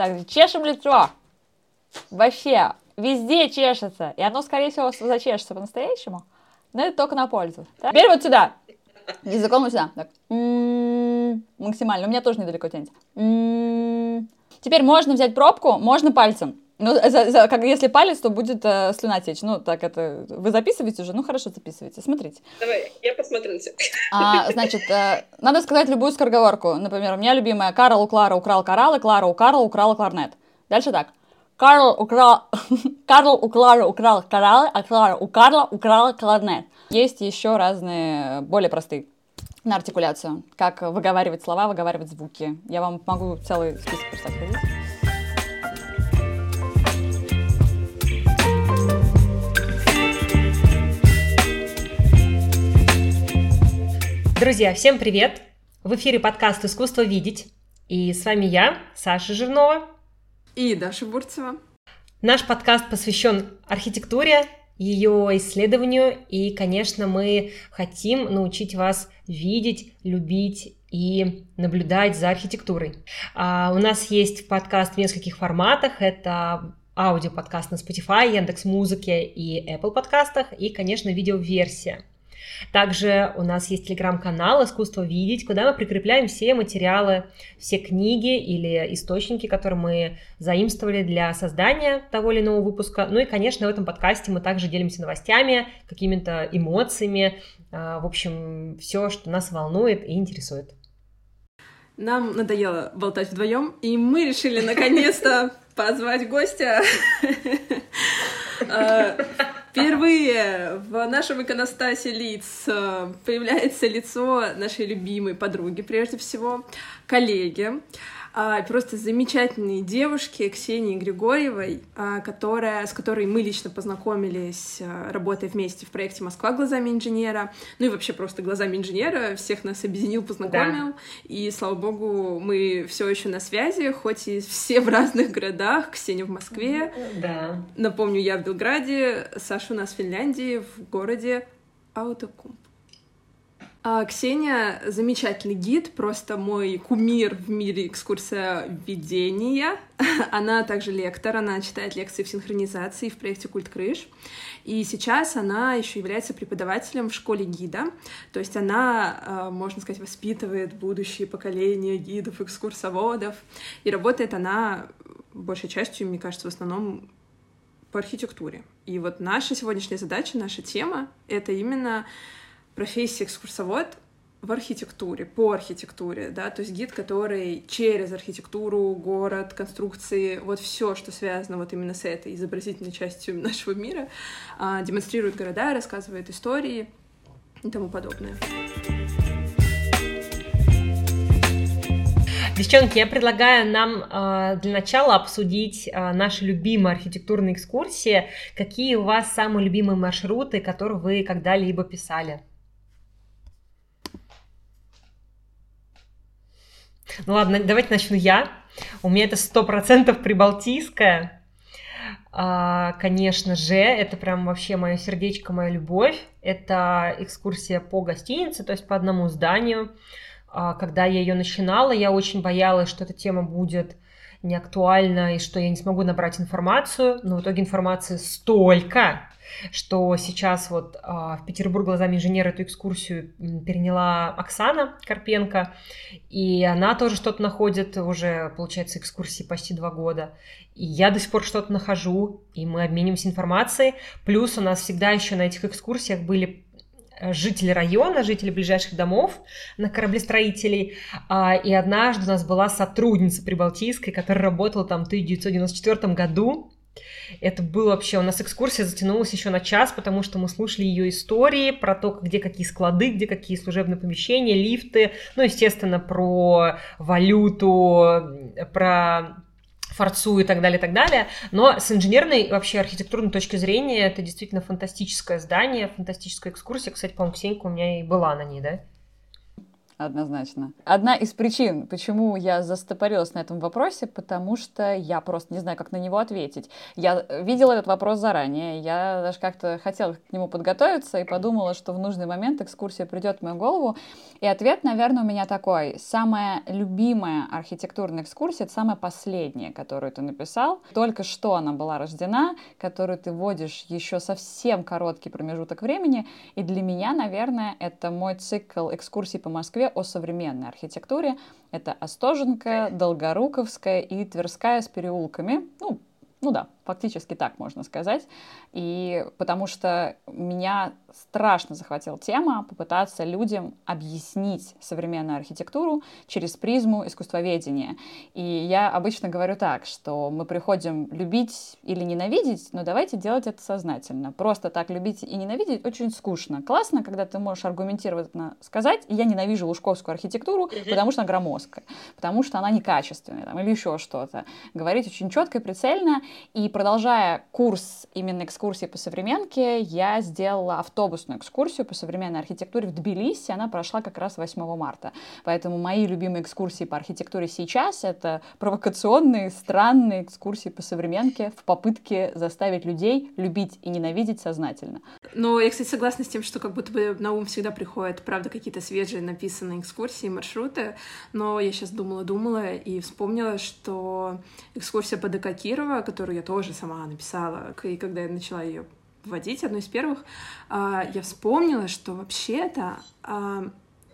Так, чешем лицо. Вообще, везде чешется. И оно, скорее всего, зачешется по-настоящему. Но это только на пользу. Так? Теперь вот сюда. Языком вот сюда. Так. М-м-м. Максимально. У меня тоже недалеко тянется. М-м-м. Теперь можно взять пробку, можно пальцем. Ну, за, за, как если палец, то будет э, слюна течь. Ну, так это... Вы записываете уже? Ну, хорошо, записывайте. Смотрите. Давай, я посмотрю на тебя. А, значит, э, надо сказать любую скороговорку. Например, у меня любимая Карл у Клары украл кораллы, Клара у Карла украла кларнет. Дальше так. Карл украл... Карл у Клары украл кораллы, а Клара у Карла украла кларнет. Есть еще разные, более простые на артикуляцию. Как выговаривать слова, выговаривать звуки. Я вам могу целый список просто Друзья, всем привет! В эфире подкаст «Искусство видеть». И с вами я, Саша Жирнова. И Даша Бурцева. Наш подкаст посвящен архитектуре, ее исследованию, и, конечно, мы хотим научить вас видеть, любить и наблюдать за архитектурой. А у нас есть подкаст в нескольких форматах. Это аудиоподкаст на Spotify, Яндекс Музыке и Apple подкастах, и, конечно, видеоверсия. Также у нас есть телеграм-канал «Искусство видеть», куда мы прикрепляем все материалы, все книги или источники, которые мы заимствовали для создания того или иного выпуска. Ну и, конечно, в этом подкасте мы также делимся новостями, какими-то эмоциями, а, в общем, все, что нас волнует и интересует. Нам надоело болтать вдвоем, и мы решили наконец-то позвать гостя. Впервые в нашем иконостасе лиц э, появляется лицо нашей любимой подруги, прежде всего, коллеги, просто замечательной девушки Ксении Григорьевой, а, которая, с которой мы лично познакомились, а, работая вместе в проекте «Москва глазами инженера», ну и вообще просто глазами инженера, всех нас объединил, познакомил, да. и, слава богу, мы все еще на связи, хоть и все в разных городах, Ксения в Москве, да. напомню, я в Белграде, Саша у нас в Финляндии, в городе Аутокумп. А, Ксения замечательный гид, просто мой кумир в мире экскурсия введения. Она также лектор, она читает лекции в синхронизации в проекте «Культ крыш». И сейчас она еще является преподавателем в школе гида. То есть она, а, можно сказать, воспитывает будущее поколение гидов, экскурсоводов. И работает она большей частью, мне кажется, в основном по архитектуре. И вот наша сегодняшняя задача, наша тема — это именно профессия экскурсовод в архитектуре, по архитектуре, да, то есть гид, который через архитектуру, город, конструкции, вот все, что связано вот именно с этой изобразительной частью нашего мира, а, демонстрирует города, рассказывает истории и тому подобное. Девчонки, я предлагаю нам э, для начала обсудить э, наши любимые архитектурные экскурсии. Какие у вас самые любимые маршруты, которые вы когда-либо писали? Ну ладно, давайте начну я. У меня это сто процентов прибалтийская. А, конечно же, это прям вообще мое сердечко, моя любовь. Это экскурсия по гостинице, то есть по одному зданию. А, когда я ее начинала, я очень боялась, что эта тема будет не актуальна и что я не смогу набрать информацию. Но в итоге информации столько, что сейчас вот а, в Петербург глазами инженера эту экскурсию переняла Оксана Карпенко, и она тоже что-то находит, уже, получается, экскурсии почти два года. И я до сих пор что-то нахожу, и мы обмениваемся информацией. Плюс у нас всегда еще на этих экскурсиях были э, жители района, жители ближайших домов на кораблестроителей. А, и однажды у нас была сотрудница Прибалтийской, которая работала там в 1994 году это было вообще, у нас экскурсия затянулась еще на час, потому что мы слушали ее истории про то, где какие склады, где какие служебные помещения, лифты, ну, естественно, про валюту, про форцу и так далее, и так далее. Но с инженерной вообще архитектурной точки зрения это действительно фантастическое здание, фантастическая экскурсия. Кстати, по-моему, Ксенька у меня и была на ней, да? Однозначно. Одна из причин, почему я застопорилась на этом вопросе, потому что я просто не знаю, как на него ответить. Я видела этот вопрос заранее, я даже как-то хотела к нему подготовиться и подумала, что в нужный момент экскурсия придет в мою голову. И ответ, наверное, у меня такой. Самая любимая архитектурная экскурсия — это самая последняя, которую ты написал. Только что она была рождена, которую ты вводишь еще совсем короткий промежуток времени. И для меня, наверное, это мой цикл экскурсий по Москве о современной архитектуре. Это Остоженка, Долгоруковская и Тверская с переулками. Ну, ну да, фактически так можно сказать. И потому что меня страшно захватила тема попытаться людям объяснить современную архитектуру через призму искусствоведения. И я обычно говорю так, что мы приходим любить или ненавидеть, но давайте делать это сознательно. Просто так любить и ненавидеть очень скучно. Классно, когда ты можешь аргументированно сказать, я ненавижу лужковскую архитектуру, потому что она громоздкая, потому что она некачественная там, или еще что-то. Говорить очень четко и прицельно. И продолжая курс именно экскурсии по современке, я сделала автобусную экскурсию по современной архитектуре в Тбилиси. Она прошла как раз 8 марта. Поэтому мои любимые экскурсии по архитектуре сейчас — это провокационные, странные экскурсии по современке в попытке заставить людей любить и ненавидеть сознательно. Но я, кстати, согласна с тем, что как будто бы на ум всегда приходят, правда, какие-то свежие написанные экскурсии, маршруты. Но я сейчас думала-думала и вспомнила, что экскурсия по ДК Кирова, которую я тоже тоже сама написала, и когда я начала ее вводить, одной из первых, а, я вспомнила, что вообще-то а,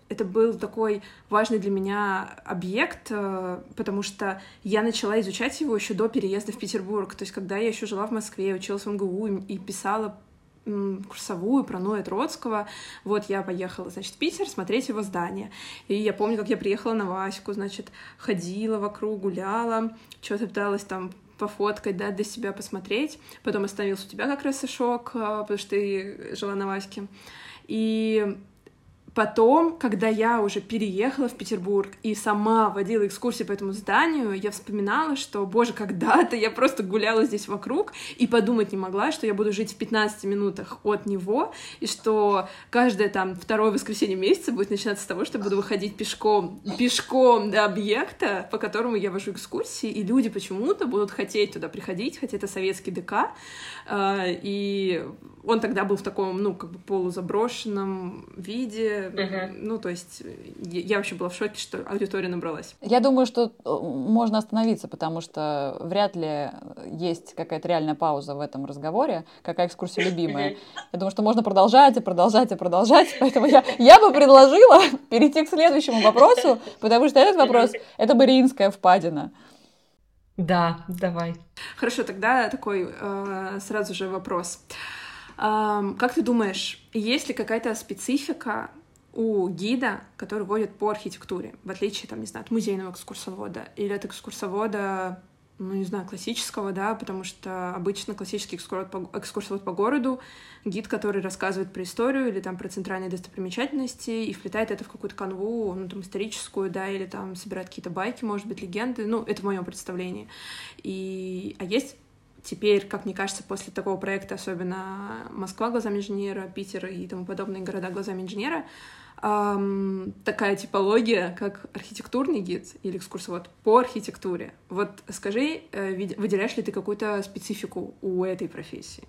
это был такой важный для меня объект, а, потому что я начала изучать его еще до переезда в Петербург. То есть, когда я еще жила в Москве, училась в МГУ и писала курсовую про Ноя Троцкого. Вот я поехала, значит, в Питер смотреть его здание. И я помню, как я приехала на Ваську, значит, ходила вокруг, гуляла, что-то пыталась там пофоткать, да, для себя посмотреть. Потом остановился у тебя как раз и шок, а, потому что ты жила на Ваське. И Потом, когда я уже переехала в Петербург и сама водила экскурсии по этому зданию, я вспоминала, что, боже, когда-то я просто гуляла здесь вокруг и подумать не могла, что я буду жить в 15 минутах от него, и что каждое там второе воскресенье месяца будет начинаться с того, что буду выходить пешком, пешком до объекта, по которому я вожу экскурсии, и люди почему-то будут хотеть туда приходить, хотя это советский ДК, а, и он тогда был в таком, ну, как бы полузаброшенном виде, uh-huh. ну, то есть я вообще была в шоке, что аудитория набралась. Я думаю, что э, можно остановиться, потому что вряд ли есть какая-то реальная пауза в этом разговоре, какая экскурсия любимая. Я думаю, что можно продолжать и продолжать и продолжать, поэтому я, я бы предложила перейти к следующему вопросу, потому что этот вопрос — это Мариинская впадина. Да, давай. Хорошо, тогда такой э, сразу же вопрос. Э, как ты думаешь, есть ли какая-то специфика у гида, который водит по архитектуре, в отличие, там, не знаю, от музейного экскурсовода или от экскурсовода ну, не знаю, классического, да, потому что обычно классический экскурсовод по, городу, гид, который рассказывает про историю или там про центральные достопримечательности и вплетает это в какую-то канву, ну, там, историческую, да, или там собирает какие-то байки, может быть, легенды, ну, это в моем представлении. И... А есть теперь, как мне кажется, после такого проекта, особенно Москва глазами инженера, Питер и тому подобные города глазами инженера, эм, такая типология, как архитектурный гид или экскурсовод по архитектуре. Вот скажи, э, выделяешь ли ты какую-то специфику у этой профессии?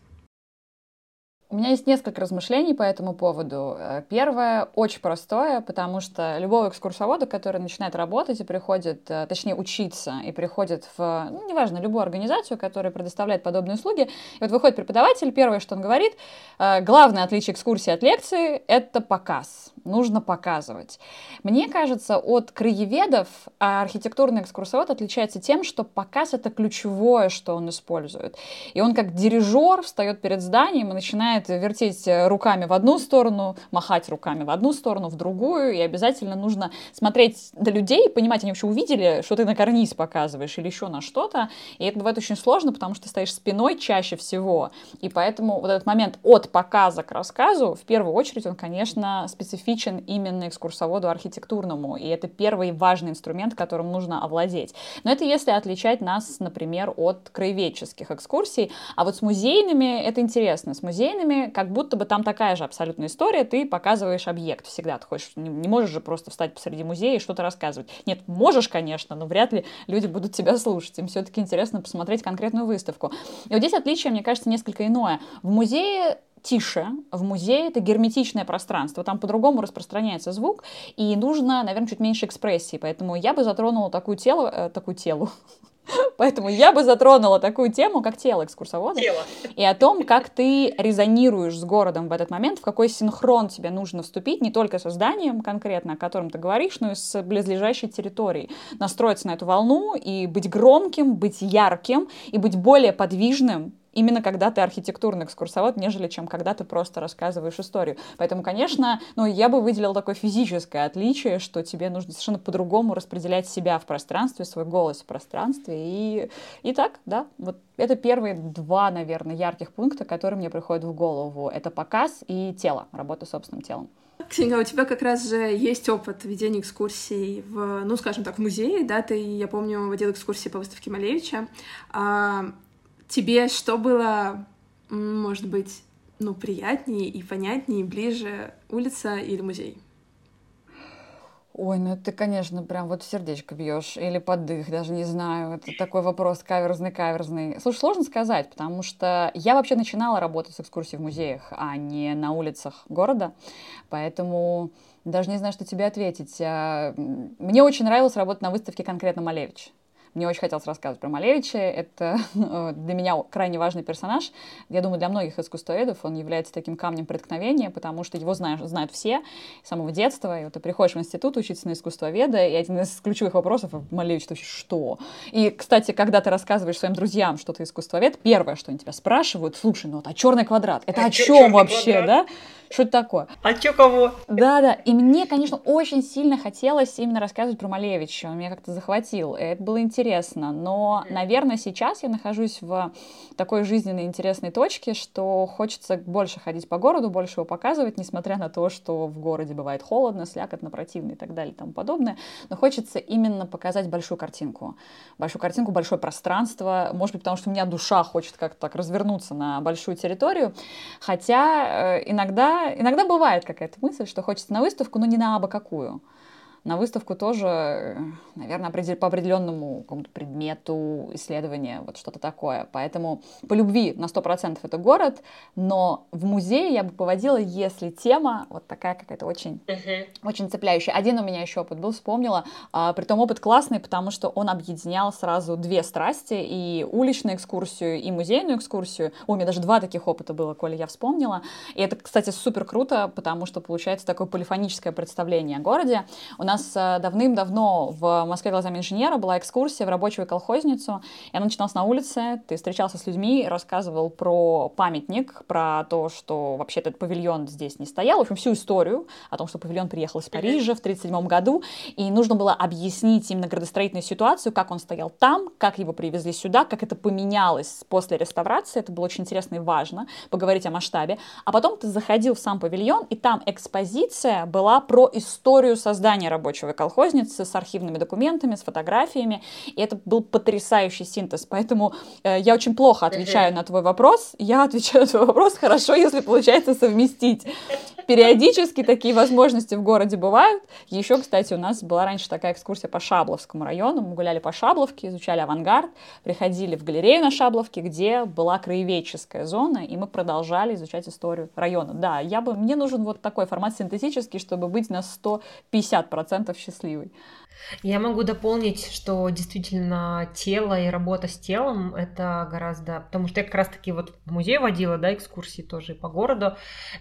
У меня есть несколько размышлений по этому поводу. Э, первое очень простое, потому что любого экскурсовода, который начинает работать и приходит, э, точнее учиться, и приходит в, ну, неважно, любую организацию, которая предоставляет подобные услуги, и вот выходит преподаватель, первое, что он говорит, э, главное отличие экскурсии от лекции — это показ. Нужно показывать. Мне кажется, от краеведов архитектурный экскурсовод отличается тем, что показ — это ключевое, что он использует. И он как дирижер встает перед зданием и начинает начинает вертеть э, руками в одну сторону, махать руками в одну сторону, в другую, и обязательно нужно смотреть на людей понимать, они вообще увидели, что ты на карниз показываешь или еще на что-то, и это бывает очень сложно, потому что ты стоишь спиной чаще всего, и поэтому вот этот момент от показа к рассказу, в первую очередь, он, конечно, специфичен именно экскурсоводу архитектурному, и это первый важный инструмент, которым нужно овладеть. Но это если отличать нас, например, от краеведческих экскурсий, а вот с музейными это интересно. С музейными музейными, как будто бы там такая же абсолютная история, ты показываешь объект всегда. Ты хочешь, не, не можешь же просто встать посреди музея и что-то рассказывать. Нет, можешь, конечно, но вряд ли люди будут тебя слушать. Им все-таки интересно посмотреть конкретную выставку. И вот здесь отличие, мне кажется, несколько иное. В музее тише. В музее это герметичное пространство, там по-другому распространяется звук, и нужно, наверное, чуть меньше экспрессии. Поэтому я бы затронула такую тело, э, такую телу, Поэтому я бы затронула такую тему, как тело экскурсовода. Тело. И о том, как ты резонируешь с городом в этот момент, в какой синхрон тебе нужно вступить, не только со зданием конкретно, о котором ты говоришь, но и с близлежащей территорией. Настроиться на эту волну и быть громким, быть ярким и быть более подвижным, именно когда ты архитектурный экскурсовод, нежели чем когда ты просто рассказываешь историю. Поэтому, конечно, ну, я бы выделила такое физическое отличие, что тебе нужно совершенно по-другому распределять себя в пространстве, свой голос в пространстве. И, и так, да, вот это первые два, наверное, ярких пункта, которые мне приходят в голову. Это показ и тело, работа с собственным телом. Ксения, у тебя как раз же есть опыт ведения экскурсий в, ну, скажем так, в музее, да, ты, я помню, водил экскурсии по выставке Малевича. Тебе что было, может быть, ну, приятнее и понятнее, ближе улица или музей? Ой, ну ты, конечно, прям вот в сердечко бьешь или под дых, даже не знаю. Это такой вопрос каверзный, каверзный. Слушай, сложно сказать, потому что я вообще начинала работать с экскурсией в музеях, а не на улицах города, поэтому даже не знаю, что тебе ответить. А, мне очень нравилось работать на выставке конкретно Малевич. Мне очень хотелось рассказывать про Малевича. Это э, для меня крайне важный персонаж. Я думаю, для многих искусствоведов он является таким камнем преткновения, потому что его знают, знают все с самого детства. И вот ты приходишь в институт учиться на искусствоведа, и один из ключевых вопросов — Малевич, ты вообще что? И, кстати, когда ты рассказываешь своим друзьям, что ты искусствовед, первое, что они тебя спрашивают, слушай, ну вот а черный квадрат, это а о чем вообще, квадрат? да? Что это такое? А чё кого? Да-да, и мне, конечно, очень сильно хотелось именно рассказывать про Малевича, он меня как-то захватил, и это было интересно, но, наверное, сейчас я нахожусь в такой жизненной интересной точке, что хочется больше ходить по городу, больше его показывать, несмотря на то, что в городе бывает холодно, слякотно, противно и так далее и тому подобное, но хочется именно показать большую картинку, большую картинку, большое пространство, может быть, потому что у меня душа хочет как-то так развернуться на большую территорию, хотя э, иногда иногда бывает какая-то мысль, что хочется на выставку, но не на абы какую на выставку тоже, наверное, по определенному какому-то предмету исследования, вот что-то такое. Поэтому по любви на 100% это город, но в музее я бы поводила, если тема вот такая какая-то очень, uh-huh. очень цепляющая. Один у меня еще опыт был, вспомнила. А, притом опыт классный, потому что он объединял сразу две страсти, и уличную экскурсию, и музейную экскурсию. О, у меня даже два таких опыта было, коли я вспомнила. И это, кстати, супер круто, потому что получается такое полифоническое представление о городе. У нас нас э, давным-давно в Москве глазами инженера была экскурсия в рабочую колхозницу, и она начиналась на улице, ты встречался с людьми, рассказывал про памятник, про то, что вообще этот павильон здесь не стоял, в общем, всю историю о том, что павильон приехал из Парижа в 1937 году, и нужно было объяснить именно градостроительную ситуацию, как он стоял там, как его привезли сюда, как это поменялось после реставрации, это было очень интересно и важно, поговорить о масштабе. А потом ты заходил в сам павильон, и там экспозиция была про историю создания рабочего колхозницы с архивными документами, с фотографиями. И это был потрясающий синтез. Поэтому э, я очень плохо отвечаю на твой вопрос. Я отвечаю на твой вопрос хорошо, если получается совместить. Периодически такие возможности в городе бывают. Еще, кстати, у нас была раньше такая экскурсия по Шабловскому району. Мы гуляли по Шабловке, изучали авангард, приходили в галерею на Шабловке, где была краеведческая зона, и мы продолжали изучать историю района. Да, я бы, мне нужен вот такой формат синтетический, чтобы быть на 150% процентов счастливый. Я могу дополнить, что действительно тело и работа с телом это гораздо... Потому что я как раз-таки вот в музей водила, да, экскурсии тоже по городу.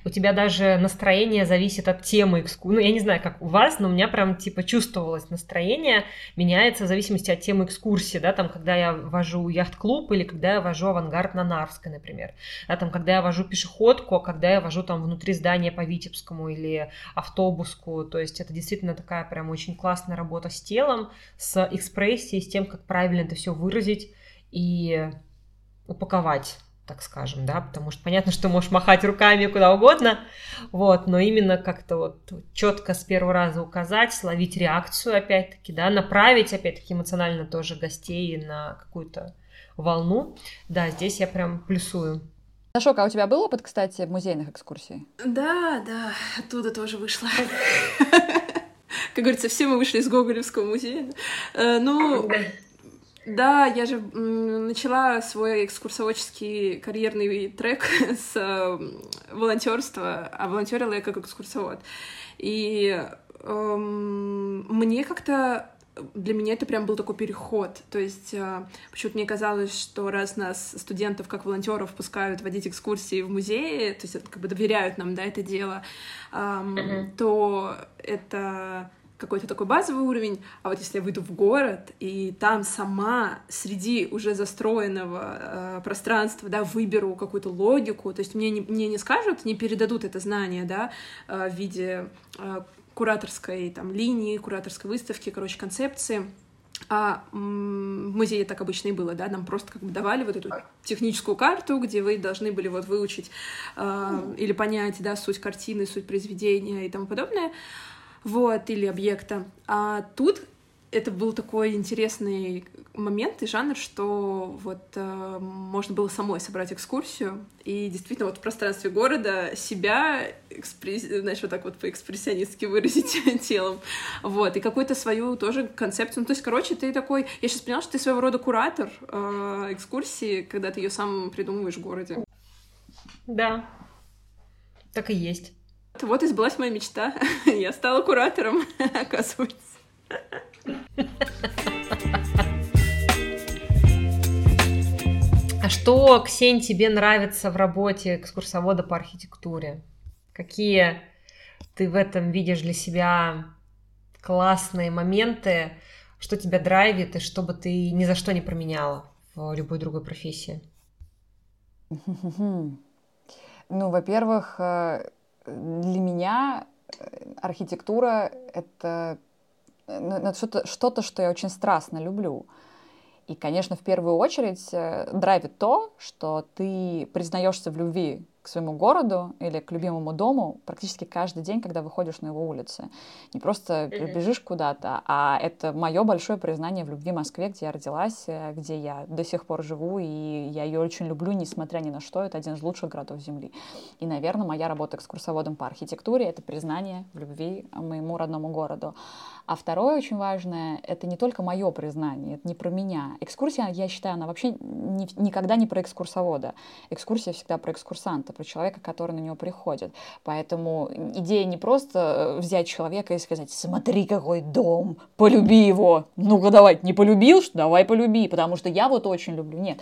У тебя даже настроение зависит от темы экскурсии. Ну, я не знаю, как у вас, но у меня прям типа чувствовалось настроение меняется в зависимости от темы экскурсии, да, там, когда я вожу яхт-клуб или когда я вожу авангард на Нарвской, например. Да, там, когда я вожу пешеходку, а когда я вожу там внутри здания по Витебскому или автобуску. То есть это действительно такая прям очень классная работа с телом, с экспрессией, с тем, как правильно это все выразить и упаковать так скажем, да, потому что понятно, что можешь махать руками куда угодно, вот, но именно как-то вот четко с первого раза указать, словить реакцию, опять-таки, да, направить, опять-таки, эмоционально тоже гостей на какую-то волну, да, здесь я прям плюсую. Сашок, а у тебя был опыт, кстати, музейных экскурсий? Да, да, оттуда тоже вышла. Как говорится, все мы вышли из Гоголевского музея. Э, ну, да, я же начала свой экскурсоводческий карьерный трек с волонтерства, а волонтерила я как экскурсовод. И эм, мне как-то для меня это прям был такой переход. То есть э, почему-то мне казалось, что раз нас, студентов, как волонтеров, пускают водить экскурсии в музее, то есть как бы доверяют нам, да, это дело, то это какой-то такой базовый уровень, а вот если я выйду в город и там сама среди уже застроенного э, пространства, да, выберу какую-то логику, то есть мне не, мне не скажут, не передадут это знание, да, э, в виде э, кураторской там линии, кураторской выставки, короче, концепции, а в музее так обычно и было, да, нам просто как бы давали вот эту техническую карту, где вы должны были вот выучить э, или понять, да, суть картины, суть произведения и тому подобное вот, или объекта. А тут это был такой интересный момент и жанр, что вот э, можно было самой собрать экскурсию и действительно вот в пространстве города себя, экспресс... знаешь, вот так вот по-экспрессионистски выразить телом, вот, и какую-то свою тоже концепцию, ну, то есть, короче, ты такой, я сейчас поняла, что ты своего рода куратор э, экскурсии, когда ты ее сам придумываешь в городе. Да, так и есть. Вот и сбылась моя мечта. Я стала куратором, оказывается. А что, Ксень, тебе нравится в работе экскурсовода по архитектуре? Какие ты в этом видишь для себя классные моменты, что тебя драйвит и что бы ты ни за что не променяла в любой другой профессии? Ну, во-первых, э, для меня э, архитектура — это, это что-то, что-то, что я очень страстно люблю. И, конечно, в первую очередь э, драйвит то, что ты признаешься в любви к своему городу или к любимому дому практически каждый день, когда выходишь на его улицы. Не просто бежишь куда-то, а это мое большое признание в любви Москве, где я родилась, э, где я до сих пор живу, и я ее очень люблю, несмотря ни на что. Это один из лучших городов Земли. И, наверное, моя работа экскурсоводом по архитектуре — это признание в любви моему родному городу. А второе очень важное — это не только мое признание, это не про меня. Экскурсия, я считаю, она вообще не, никогда не про экскурсовода. Экскурсия всегда про экскурсанта, про человека, который на него приходит. Поэтому идея не просто э, взять человека и сказать, смотри, какой дом, полюби его. Ну-ка давай, не полюбил, что давай полюби, потому что я вот очень люблю. Нет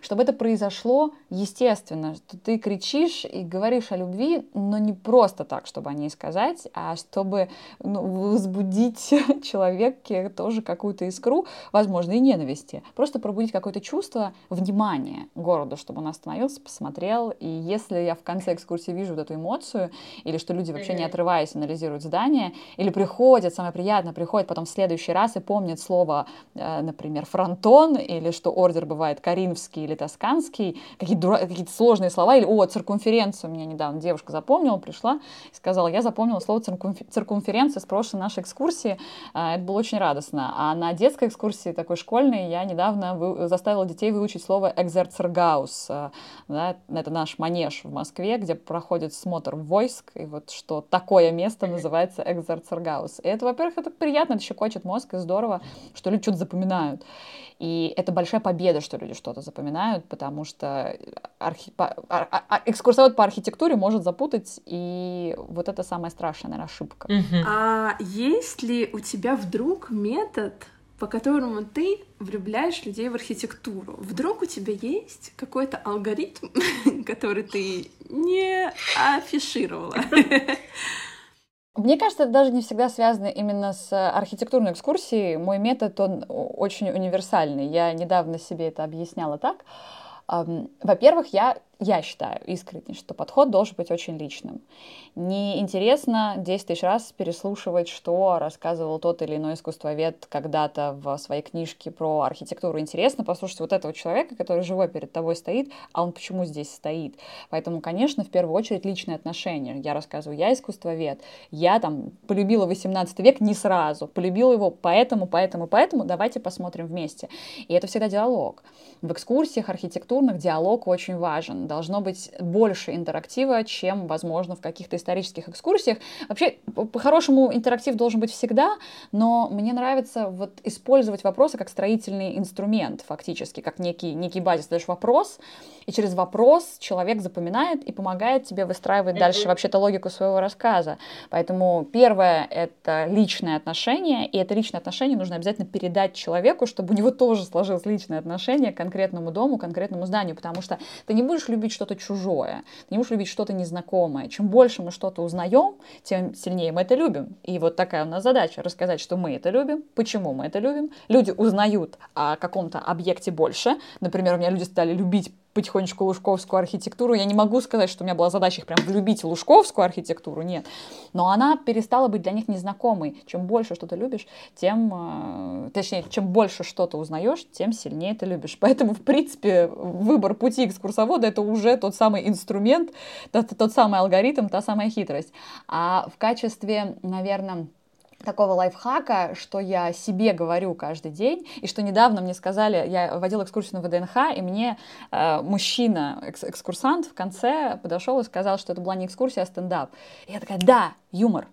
чтобы это произошло естественно, что ты кричишь и говоришь о любви, но не просто так, чтобы о ней сказать, а чтобы ну, возбудить человеке тоже какую-то искру, возможно, и ненависти. Просто пробудить какое-то чувство внимания городу, чтобы он остановился, посмотрел. И если я в конце экскурсии вижу вот эту эмоцию, или что люди вообще не отрываясь анализируют здание, или приходят, самое приятное, приходят потом в следующий раз и помнят слово, э, например, фронтон, или что ордер бывает коринфский или тосканский, какие-то, дура... какие сложные слова, или, о, циркумференцию, меня недавно девушка запомнила, пришла и сказала, я запомнила слово циркумференция с прошлой нашей экскурсии, а, это было очень радостно. А на детской экскурсии, такой школьной, я недавно вы... заставила детей выучить слово экзерцергаус, а, да, это наш манеж в Москве, где проходит смотр войск, и вот что такое место называется экзерцергаус. И это, во-первых, это приятно, это щекочет мозг, и здорово, что люди что-то запоминают. И это большая победа, что люди что-то запоминают, потому что архи... А, а, а, экскурсовод по архитектуре может запутать, и вот это самая страшная, наверное, ошибка. Uh-huh. А есть ли у тебя вдруг метод, по которому ты влюбляешь людей в архитектуру. Вдруг у тебя есть какой-то алгоритм, который ты не афишировала? Мне кажется, это даже не всегда связано именно с архитектурной экскурсией. Мой метод, он очень универсальный. Я недавно себе это объясняла так. Во-первых, я я считаю искренне, что подход должен быть очень личным. Неинтересно 10 тысяч раз переслушивать, что рассказывал тот или иной искусствовед когда-то в своей книжке про архитектуру. Интересно послушать вот этого человека, который живой перед тобой стоит, а он почему здесь стоит. Поэтому, конечно, в первую очередь личные отношения. Я рассказываю, я искусствовед, я там полюбила 18 век не сразу, полюбила его поэтому, поэтому, поэтому, давайте посмотрим вместе. И это всегда диалог. В экскурсиях архитектурных диалог очень важен должно быть больше интерактива, чем, возможно, в каких-то исторических экскурсиях. Вообще, по-хорошему, интерактив должен быть всегда, но мне нравится вот использовать вопросы как строительный инструмент, фактически, как некий, некий базис. Даешь вопрос, и через вопрос человек запоминает и помогает тебе выстраивать дальше вообще-то логику своего рассказа. Поэтому первое — это личное отношение, и это личное отношение нужно обязательно передать человеку, чтобы у него тоже сложилось личное отношение к конкретному дому, конкретному зданию, потому что ты не будешь любить что-то чужое, ты не будешь любить что-то незнакомое. Чем больше мы что-то узнаем, тем сильнее мы это любим. И вот такая у нас задача — рассказать, что мы это любим, почему мы это любим. Люди узнают о каком-то объекте больше. Например, у меня люди стали любить потихонечку лужковскую архитектуру. Я не могу сказать, что у меня была задача их прям влюбить в лужковскую архитектуру, нет. Но она перестала быть для них незнакомой. Чем больше что-то любишь, тем, э, точнее, чем больше что-то узнаешь, тем сильнее ты любишь. Поэтому, в принципе, выбор пути экскурсовода — это уже тот самый инструмент, тот, тот самый алгоритм, та самая хитрость. А в качестве, наверное, такого лайфхака, что я себе говорю каждый день, и что недавно мне сказали, я водила экскурсию на ВДНХ, и мне э, мужчина, экс экскурсант в конце подошел и сказал, что это была не экскурсия, а стендап. И я такая, да, юмор,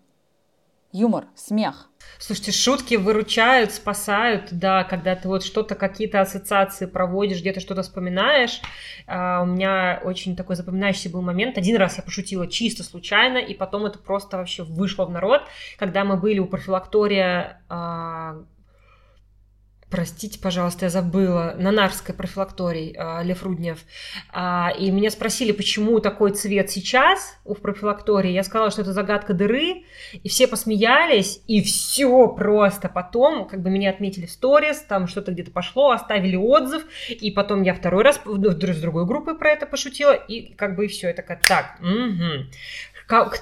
юмор, смех. Слушайте, шутки выручают, спасают, да, когда ты вот что-то, какие-то ассоциации проводишь, где-то что-то вспоминаешь. А, у меня очень такой запоминающийся был момент. Один раз я пошутила чисто случайно, и потом это просто вообще вышло в народ, когда мы были у профилактория а, Простите, пожалуйста, я забыла. На Нарвской профилактории э, Лев Руднев. А, и меня спросили, почему такой цвет сейчас у профилактории. Я сказала, что это загадка дыры. И все посмеялись. И все просто. Потом как бы меня отметили в сторис, там что-то где-то пошло, оставили отзыв. И потом я второй раз с другой группой про это пошутила. И как бы и все. Я такая, так, угу.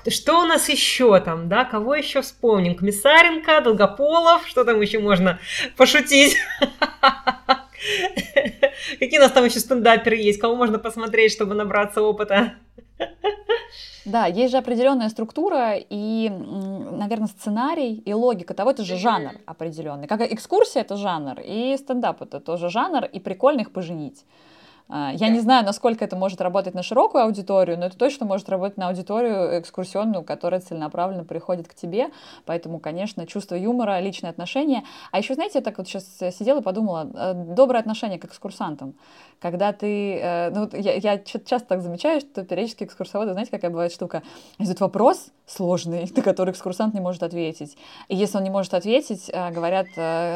Что у нас еще там, да? Кого еще вспомним? Комиссаренко, Долгополов, что там еще можно пошутить? Какие у нас там еще стендаперы есть? Кого можно посмотреть, чтобы набраться опыта? Да, есть же определенная структура и, наверное, сценарий и логика того, это же жанр определенный. Как экскурсия это жанр, и стендап это тоже жанр, и прикольно их поженить. А, я не знаю, насколько это может работать на широкую аудиторию, но это точно может работать на аудиторию экскурсионную, которая целенаправленно приходит к тебе. Поэтому, конечно, чувство юмора, личные отношения. А еще, знаете, я так вот сейчас сидела и подумала, э, доброе отношение к экскурсантам. Когда ты... Э, ну, я, я часто так замечаю, что периодически экскурсоводы, знаете, какая бывает штука? Идет вопрос сложный, на который экскурсант не может ответить. И если он не может ответить, э, говорят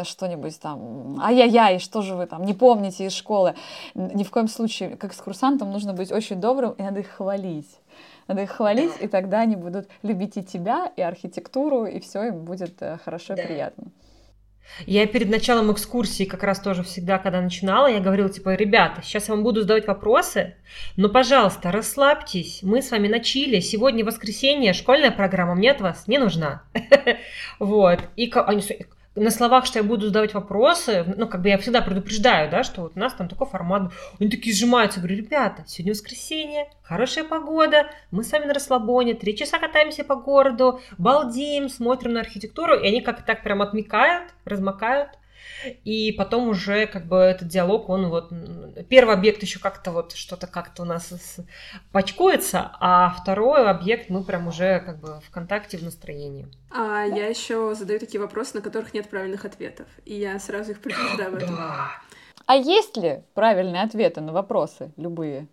что-нибудь там, ай-яй-яй, что же вы там, не помните из школы. Ни в коем случае, как экскурсантам, нужно быть очень добрым, и надо их хвалить. Надо их хвалить, да. и тогда они будут любить и тебя, и архитектуру, и все им будет э, хорошо да. и приятно. Я перед началом экскурсии как раз тоже всегда, когда начинала, я говорила, типа, ребята, сейчас я вам буду задавать вопросы, но, пожалуйста, расслабьтесь, мы с вами на чили, сегодня воскресенье, школьная программа мне от вас не нужна. Вот. И они на словах, что я буду задавать вопросы, ну, как бы я всегда предупреждаю, да, что вот у нас там такой формат. Они такие сжимаются. Я говорю, ребята, сегодня воскресенье, хорошая погода, мы с вами на расслабоне, три часа катаемся по городу, балдеем, смотрим на архитектуру, и они как-то так прям отмекают, размокают. И потом уже как бы этот диалог, он вот... Первый объект еще как-то вот что-то как-то у нас почкуется, а второй объект мы прям уже как бы в контакте, в настроении. А я еще задаю такие вопросы, на которых нет правильных ответов. И я сразу их предупреждаю в этом. А есть ли правильные ответы на вопросы любые?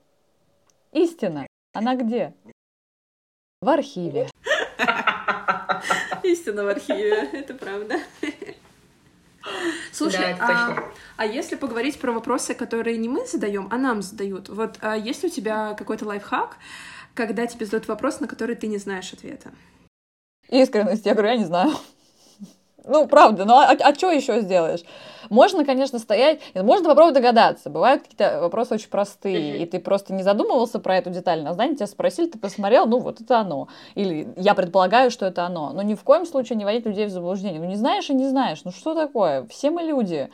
Истина, она где? В архиве. Истина в архиве, это правда. Слушай, да, а, а если поговорить про вопросы, которые не мы задаем, а нам задают, вот а есть ли у тебя какой-то лайфхак, когда тебе задают вопрос, на который ты не знаешь ответа? Искренность, я говорю, я не знаю. Ну, правда, ну а, а что еще сделаешь? Можно, конечно, стоять, можно попробовать догадаться. Бывают какие-то вопросы очень простые, и ты просто не задумывался про эту деталь. На знание тебя спросили, ты посмотрел, ну вот это оно. Или я предполагаю, что это оно. Но ни в коем случае не вводить людей в заблуждение. Ну не знаешь и не знаешь. Ну что такое? Все мы люди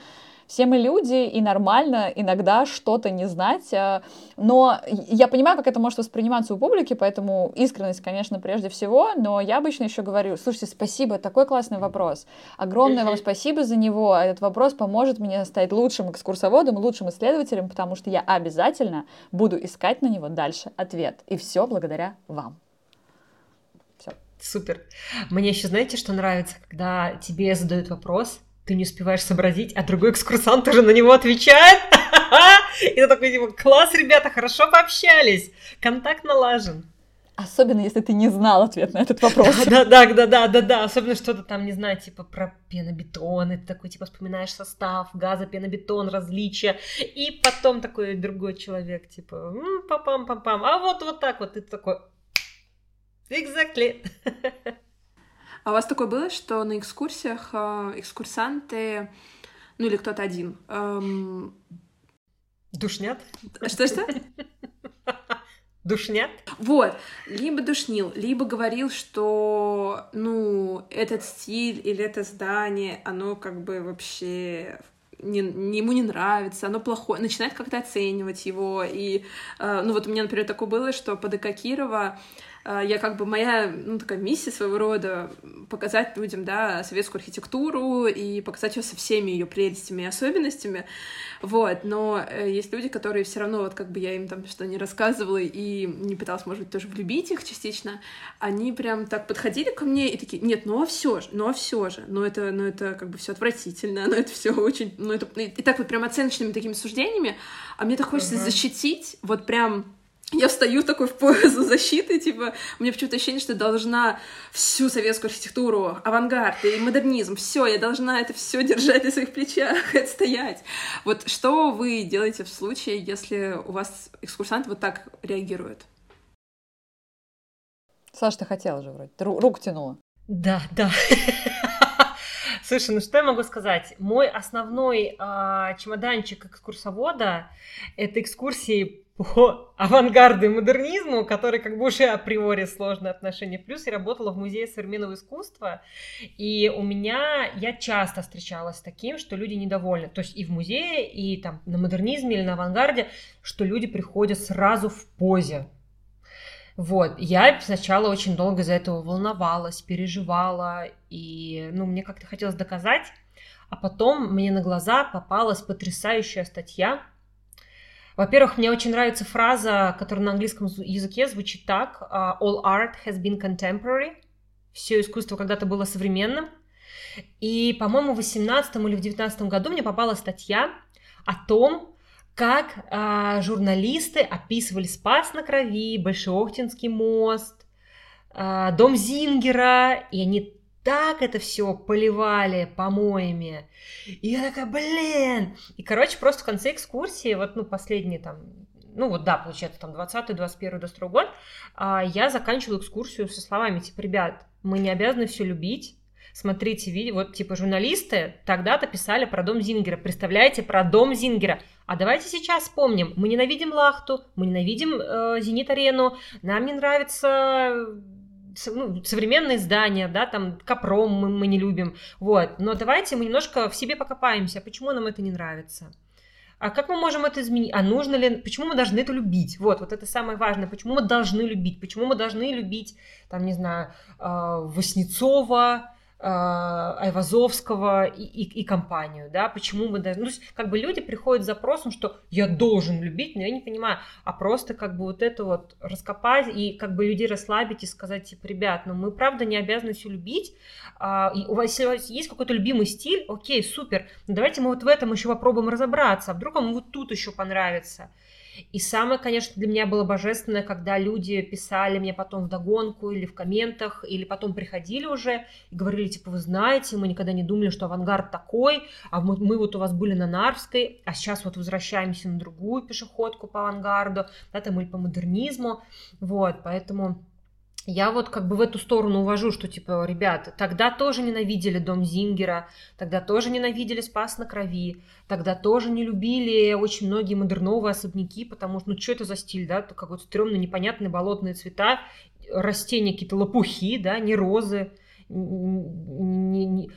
Все мы люди, и нормально иногда что-то не знать, а, но я понимаю, как это может восприниматься у публики, поэтому искренность, конечно, прежде всего, но я обычно еще говорю, слушайте, спасибо, такой классный вопрос, огромное вам спасибо за него, этот вопрос поможет мне стать лучшим экскурсоводом, лучшим исследователем, потому что я обязательно буду искать на него дальше ответ, и все благодаря вам. Супер. Мне еще, знаете, что нравится, когда тебе задают вопрос, ты не успеваешь сообразить, а другой экскурсант уже на него отвечает. И ты такой, типа, класс, ребята, хорошо пообщались, контакт налажен. Особенно, если ты не знал ответ на этот вопрос. Да, да, да, да, да, да. Особенно что-то там, не знаю, типа про пенобетон. И ты такой, типа, вспоминаешь состав газа, пенобетон, различия. И потом такой другой человек, типа, пам-пам-пам-пам. А вот вот так вот. И ты такой, Exactly. А у вас такое было, что на экскурсиях э, экскурсанты, ну или кто-то один... Эм... Душнят? Что-что? Душнят? Вот. Либо душнил, либо говорил, что, ну, этот стиль или это здание, оно как бы вообще не, ему не нравится, оно плохое, начинает как-то оценивать его. И, э, ну, вот у меня, например, такое было, что под ДК Кирова а, я как бы моя, ну, такая миссия своего рода показать людям, да, советскую архитектуру и показать ее со всеми ее прелестями и особенностями, вот, но э, есть люди, которые все равно, вот как бы я им там что не рассказывала и не пыталась, может быть, тоже влюбить их частично, они прям так подходили ко мне и такие, нет, ну а все же, ну а все же, ну это, ну это как бы все отвратительно, ну это все очень, ну это, и так вот прям оценочными такими суждениями, а мне так хочется uh-huh. защитить, вот прям я встаю такой в позу защиты, типа, у меня почему-то ощущение, что я должна всю советскую архитектуру, авангард и модернизм, все, я должна это все держать на своих плечах и отстоять. Вот что вы делаете в случае, если у вас экскурсант вот так реагирует? Саша, ты хотела же вроде, ты руку тянула. Да, да. Слушай, ну что я могу сказать? Мой основной э, чемоданчик экскурсовода — это экскурсии по авангарду и модернизму, который как бы уже априори сложное отношение. Плюс я работала в Музее современного искусства, и у меня, я часто встречалась с таким, что люди недовольны. То есть и в музее, и там на модернизме или на авангарде, что люди приходят сразу в позе. Вот, я сначала очень долго из-за этого волновалась, переживала, и, ну, мне как-то хотелось доказать, а потом мне на глаза попалась потрясающая статья во-первых, мне очень нравится фраза, которая на английском языке звучит так. А, All art has been contemporary. Все искусство когда-то было современным. И, по-моему, в 18 или в 19 году мне попала статья о том, как а, журналисты описывали Спас на Крови, Большеохтинский мост, а, дом Зингера, и они так это все поливали помоями. И я такая, блин! И, короче, просто в конце экскурсии, вот, ну, последние там, ну, вот, да, получается, там, 20 21 22 год, а, я заканчивала экскурсию со словами, типа, ребят, мы не обязаны все любить, смотрите, видите, вот, типа, журналисты тогда-то писали про дом Зингера, представляете, про дом Зингера, а давайте сейчас вспомним, мы ненавидим Лахту, мы ненавидим э, Зенит-арену, нам не нравится ну, современные здания, да, там Капром мы, мы не любим, вот, но давайте мы немножко в себе покопаемся, почему нам это не нравится. А как мы можем это изменить? А нужно ли, почему мы должны это любить? Вот, вот это самое важное. Почему мы должны любить? Почему мы должны любить, там, не знаю, а, Васнецова, Айвазовского и, и, и компанию, да, почему мы даже, ну, как бы люди приходят с запросом, что я должен любить, но я не понимаю, а просто как бы вот это вот раскопать и как бы людей расслабить и сказать, типа, ребят, ну мы правда не обязаны все любить, а, и у вас, если у вас есть какой-то любимый стиль, окей, супер, но давайте мы вот в этом еще попробуем разобраться, а вдруг вам вот тут еще понравится. И самое, конечно, для меня было божественное, когда люди писали мне потом в догонку или в комментах, или потом приходили уже и говорили, типа, вы знаете, мы никогда не думали, что авангард такой, а мы, мы вот у вас были на Нарвской, а сейчас вот возвращаемся на другую пешеходку по авангарду, да, там или по модернизму, вот, поэтому я вот как бы в эту сторону увожу, что типа, ребят, тогда тоже ненавидели дом Зингера, тогда тоже ненавидели Спас на Крови, тогда тоже не любили очень многие модерновые особняки, потому что, ну, что это за стиль, да, какой-то стрёмный, непонятный болотные цвета, растения какие-то лопухи, да, не розы, не, не,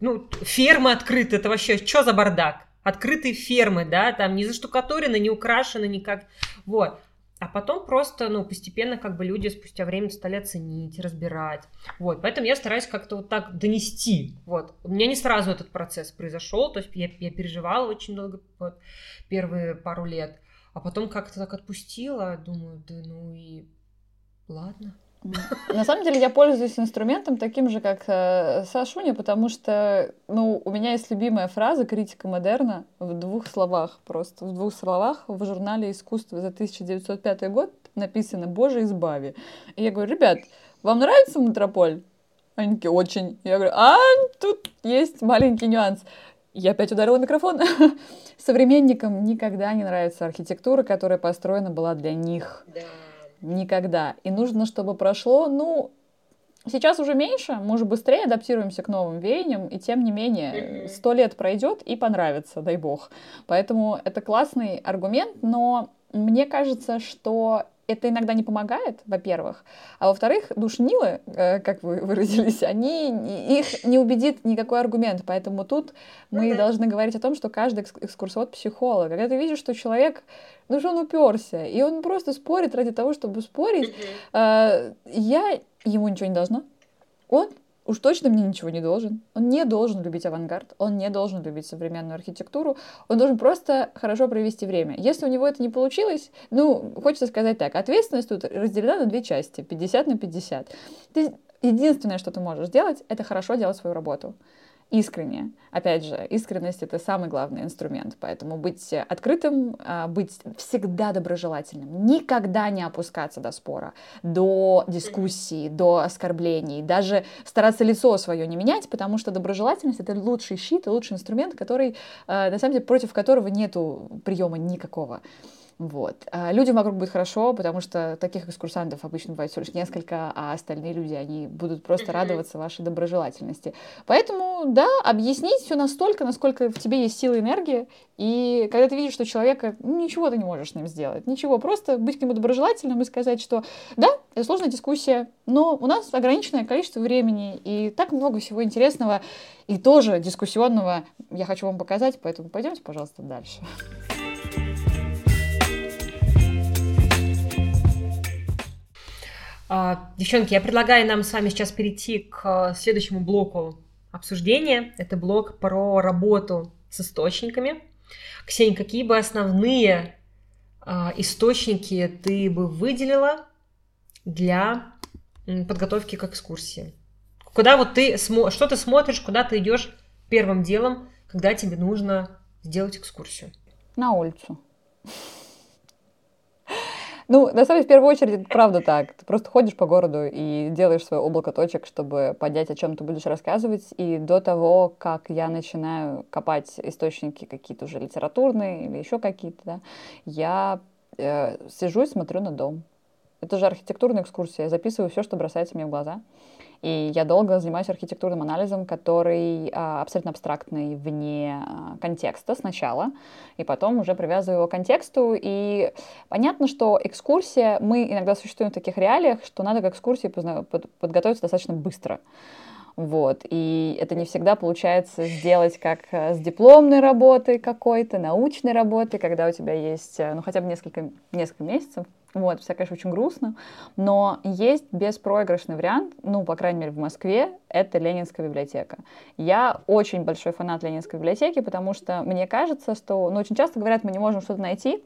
ну, фермы открыты, это вообще, что за бардак? открытые фермы, да, там не заштукатурены, не украшены никак, вот. А потом просто, ну, постепенно как бы люди спустя время стали оценить, разбирать. Вот, поэтому я стараюсь как-то вот так донести. Вот, у меня не сразу этот процесс произошел, то есть я, я переживала очень долго, вот, первые пару лет. А потом как-то так отпустила, думаю, да ну и ладно. На самом деле я пользуюсь инструментом таким же, как э, Сашуня, потому что, ну, у меня есть любимая фраза «критика модерна» в двух словах просто. В двух словах в журнале «Искусство» за 1905 год написано «Боже, избави». И я говорю, ребят, вам нравится Метрополь? Они такие, очень. Я говорю, а, тут есть маленький нюанс. Я опять ударила микрофон. Современникам никогда не нравится архитектура, которая построена была для них. Да никогда. И нужно, чтобы прошло, ну, Сейчас уже меньше, мы уже быстрее адаптируемся к новым веяниям, и тем не менее, сто лет пройдет и понравится, дай бог. Поэтому это классный аргумент, но мне кажется, что это иногда не помогает, во-первых, а во-вторых, душнилы, э, как вы выразились, они, их не убедит никакой аргумент, поэтому тут мы mm-hmm. должны говорить о том, что каждый экскурсовод психолог. Когда ты видишь, что человек, ну что он уперся, и он просто спорит ради того, чтобы спорить, mm-hmm. я ему ничего не должна. Он уж точно мне ничего не должен. Он не должен любить авангард, он не должен любить современную архитектуру, он должен просто хорошо провести время. Если у него это не получилось, ну, хочется сказать так, ответственность тут разделена на две части, 50 на 50. Ты, единственное, что ты можешь сделать, это хорошо делать свою работу искренне. Опять же, искренность — это самый главный инструмент, поэтому быть открытым, а, быть всегда доброжелательным, никогда не опускаться до спора, до дискуссии, до оскорблений, даже стараться лицо свое не менять, потому что доброжелательность — это лучший щит и лучший инструмент, который, а, на самом деле, против которого нету приема никакого. Вот. А людям вокруг будет хорошо, потому что таких экскурсантов обычно бывает всего лишь несколько, а остальные люди, они будут просто радоваться вашей доброжелательности. Поэтому, да, объяснить все настолько, насколько в тебе есть сила и энергия, и когда ты видишь, что человека, ну, ничего ты не можешь с ним сделать, ничего, просто быть к нему доброжелательным и сказать, что да, это сложная дискуссия, но у нас ограниченное количество времени, и так много всего интересного и тоже дискуссионного я хочу вам показать, поэтому пойдемте, пожалуйста, дальше. Девчонки, я предлагаю нам с вами сейчас перейти к следующему блоку обсуждения. Это блок про работу с источниками. Ксения, какие бы основные а, источники ты бы выделила для подготовки к экскурсии? Куда вот ты, что ты смотришь, куда ты идешь первым делом, когда тебе нужно сделать экскурсию? На улицу. Ну, на самом деле, в первую очередь, это правда так. Ты просто ходишь по городу и делаешь свое облако точек, чтобы понять, о чем ты будешь рассказывать. И до того, как я начинаю копать источники какие-то уже литературные или еще какие-то, да, я э, сижу и смотрю на дом. Это же архитектурная экскурсия. Я записываю все, что бросается мне в глаза. И я долго занимаюсь архитектурным анализом, который а, абсолютно абстрактный, вне а, контекста сначала, и потом уже привязываю его к контексту. И понятно, что экскурсия, мы иногда существуем в таких реалиях, что надо к экскурсии подготовиться достаточно быстро. Вот. И это не всегда получается сделать как э, с дипломной работой какой-то, научной работой, когда у тебя есть, э, ну, хотя бы несколько, несколько месяцев вот, все, конечно, очень грустно, но есть беспроигрышный вариант, ну, по крайней мере, в Москве, это Ленинская библиотека. Я очень большой фанат Ленинской библиотеки, потому что мне кажется, что, ну, очень часто говорят, мы не можем что-то найти,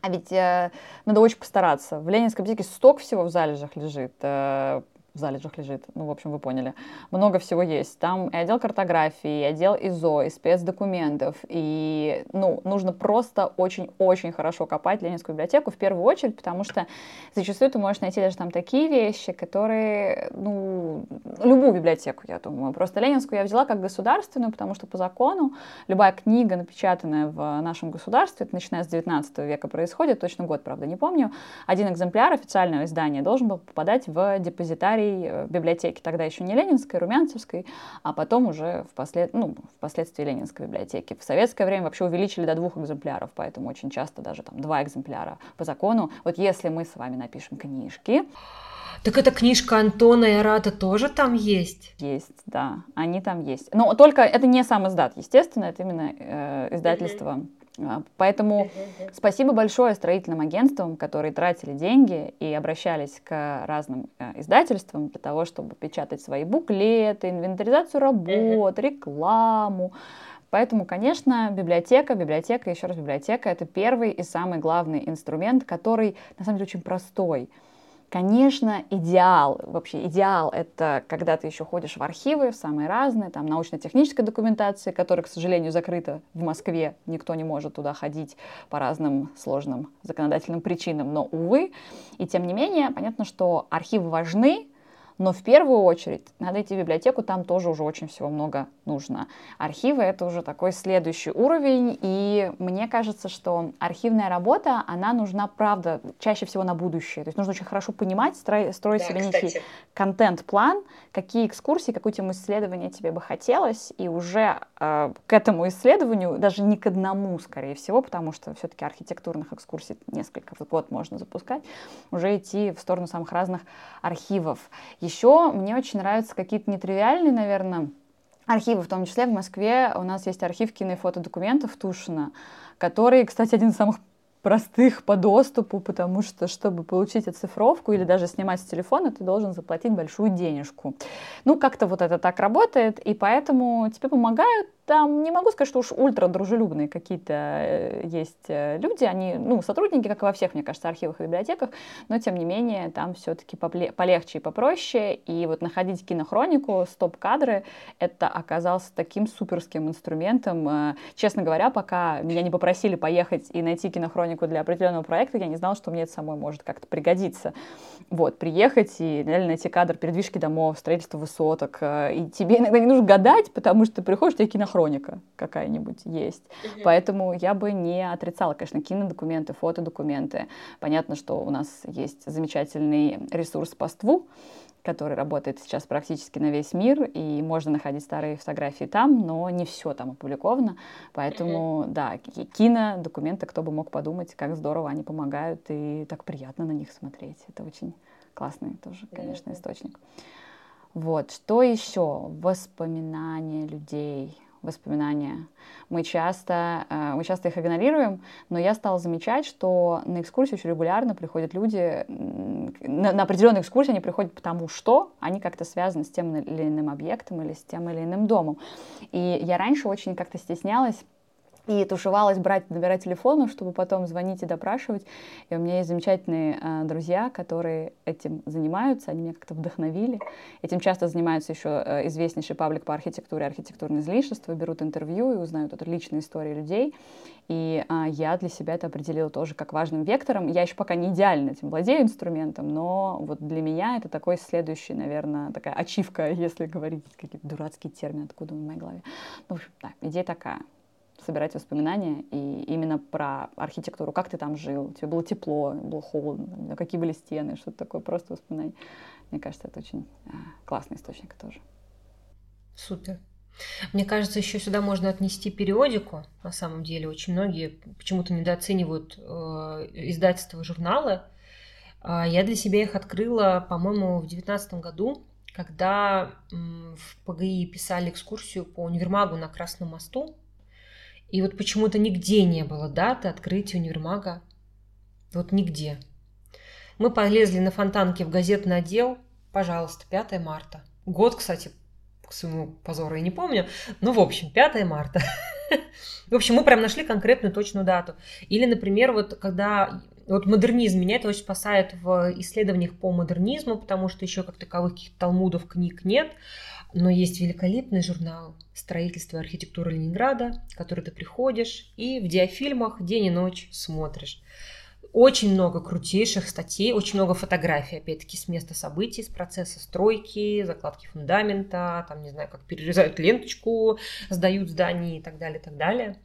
а ведь э, надо очень постараться. В Ленинской библиотеке столько всего в залежах лежит. Э, в залежах лежит. Ну, в общем, вы поняли. Много всего есть. Там и отдел картографии, и отдел ИЗО, и спецдокументов. И, ну, нужно просто очень-очень хорошо копать Ленинскую библиотеку в первую очередь, потому что зачастую ты можешь найти даже там такие вещи, которые, ну, любую библиотеку, я думаю. Просто Ленинскую я взяла как государственную, потому что по закону любая книга, напечатанная в нашем государстве, это начиная с 19 века происходит, точно год, правда, не помню, один экземпляр официального издания должен был попадать в депозитарий Ленинской э, библиотеки, тогда еще не Ленинской, Румянцевской, а потом уже впослед... ну, впоследствии Ленинской библиотеки. В советское время вообще увеличили до двух экземпляров, поэтому очень часто даже там два экземпляра по закону. Вот если мы с вами напишем книжки, так эта книжка Антона и Арата тоже там есть? Есть, да, они там есть. Но только это не сам издат, естественно, это именно э, издательство. А, поэтому спасибо большое строительным агентствам, которые тратили деньги и обращались к разным э, издательствам для того, чтобы печатать свои буклеты, инвентаризацию работ, рекламу. Поэтому, конечно, библиотека, библиотека, еще раз библиотека, это первый и самый главный инструмент, который, на самом деле, очень простой. Конечно, идеал, вообще идеал — это когда ты еще ходишь в архивы, в самые разные, там научно-техническая документация, которая, к сожалению, закрыта в Москве, никто не может туда ходить по разным сложным законодательным причинам, но, увы, и тем не менее, понятно, что архивы важны, но в первую очередь надо идти в библиотеку, там тоже уже очень всего много нужно. Архивы — это уже такой следующий уровень, и мне кажется, что архивная работа, она нужна, правда, чаще всего на будущее. То есть нужно очень хорошо понимать, строить, да, себе некий контент-план, какие экскурсии, какую тему исследования тебе бы хотелось, и уже э, к этому исследованию, даже не к одному, скорее всего, потому что все-таки архитектурных экскурсий несколько в год можно запускать, уже идти в сторону самых разных архивов. Еще мне очень нравятся какие-то нетривиальные, наверное, архивы, в том числе в Москве у нас есть архив кино и фотодокументов Тушина, который, кстати, один из самых простых по доступу, потому что, чтобы получить оцифровку или даже снимать с телефона, ты должен заплатить большую денежку. Ну, как-то вот это так работает, и поэтому тебе помогают там не могу сказать, что уж ультра дружелюбные какие-то э, есть э, люди, они, ну, сотрудники, как и во всех, мне кажется, архивах и библиотеках, но, тем не менее, там все-таки полегче и попроще, и вот находить кинохронику, стоп-кадры, это оказался таким суперским инструментом. Э, честно говоря, пока меня не попросили поехать и найти кинохронику для определенного проекта, я не знала, что мне это самой может как-то пригодиться. Вот, приехать и реально найти кадр передвижки домов, строительства высоток, и тебе иногда не нужно гадать, потому что ты приходишь, тебе кинохроника хроника какая-нибудь есть. Угу. Поэтому я бы не отрицала, конечно, кинодокументы, фотодокументы. Понятно, что у нас есть замечательный ресурс по ству, который работает сейчас практически на весь мир, и можно находить старые фотографии там, но не все там опубликовано. Поэтому, mm-hmm. да, кино, документы, кто бы мог подумать, как здорово они помогают, и так приятно на них смотреть. Это очень классный тоже, конечно, mm-hmm. источник. Вот, что еще? Воспоминания людей воспоминания. Мы часто, э, мы часто их игнорируем, но я стала замечать, что на экскурсии очень регулярно приходят люди, на, на определенные экскурсии они приходят потому, что они как-то связаны с тем или иным объектом или с тем или иным домом. И я раньше очень как-то стеснялась и тушевалась брать номера телефона, чтобы потом звонить и допрашивать. И у меня есть замечательные э, друзья, которые этим занимаются, они меня как-то вдохновили. Этим часто занимаются еще э, известнейший паблик по архитектуре, архитектурное излишество, берут интервью и узнают это личные истории людей. И э, я для себя это определила тоже как важным вектором. Я еще пока не идеально этим владею инструментом, но вот для меня это такой следующий, наверное, такая ачивка, если говорить какие-то дурацкие термины, откуда в моей голове. Ну, в общем, да, идея такая собирать воспоминания и именно про архитектуру, как ты там жил, тебе было тепло, было холодно, какие были стены, что-то такое, просто воспоминания. Мне кажется, это очень а, классный источник тоже. Супер. Мне кажется, еще сюда можно отнести периодику. На самом деле, очень многие почему-то недооценивают э, издательства журналы. Э, я для себя их открыла, по-моему, в 2019 году, когда э, в ПГИ писали экскурсию по универмагу на Красном мосту. И вот почему-то нигде не было даты открытия универмага. Вот нигде. Мы полезли на фонтанке в газетный отдел. Пожалуйста, 5 марта. Год, кстати, к своему позору я не помню. Ну, в общем, 5 марта. В общем, мы прям нашли конкретную точную дату. Или, например, вот когда вот модернизм меня это очень спасает в исследованиях по модернизму, потому что еще как таковых каких-то талмудов, книг нет. Но есть великолепный журнал «Строительство и архитектура Ленинграда», который ты приходишь и в диафильмах день и ночь смотришь. Очень много крутейших статей, очень много фотографий, опять-таки, с места событий, с процесса стройки, закладки фундамента, там, не знаю, как перерезают ленточку, сдают здание и так далее, и так далее.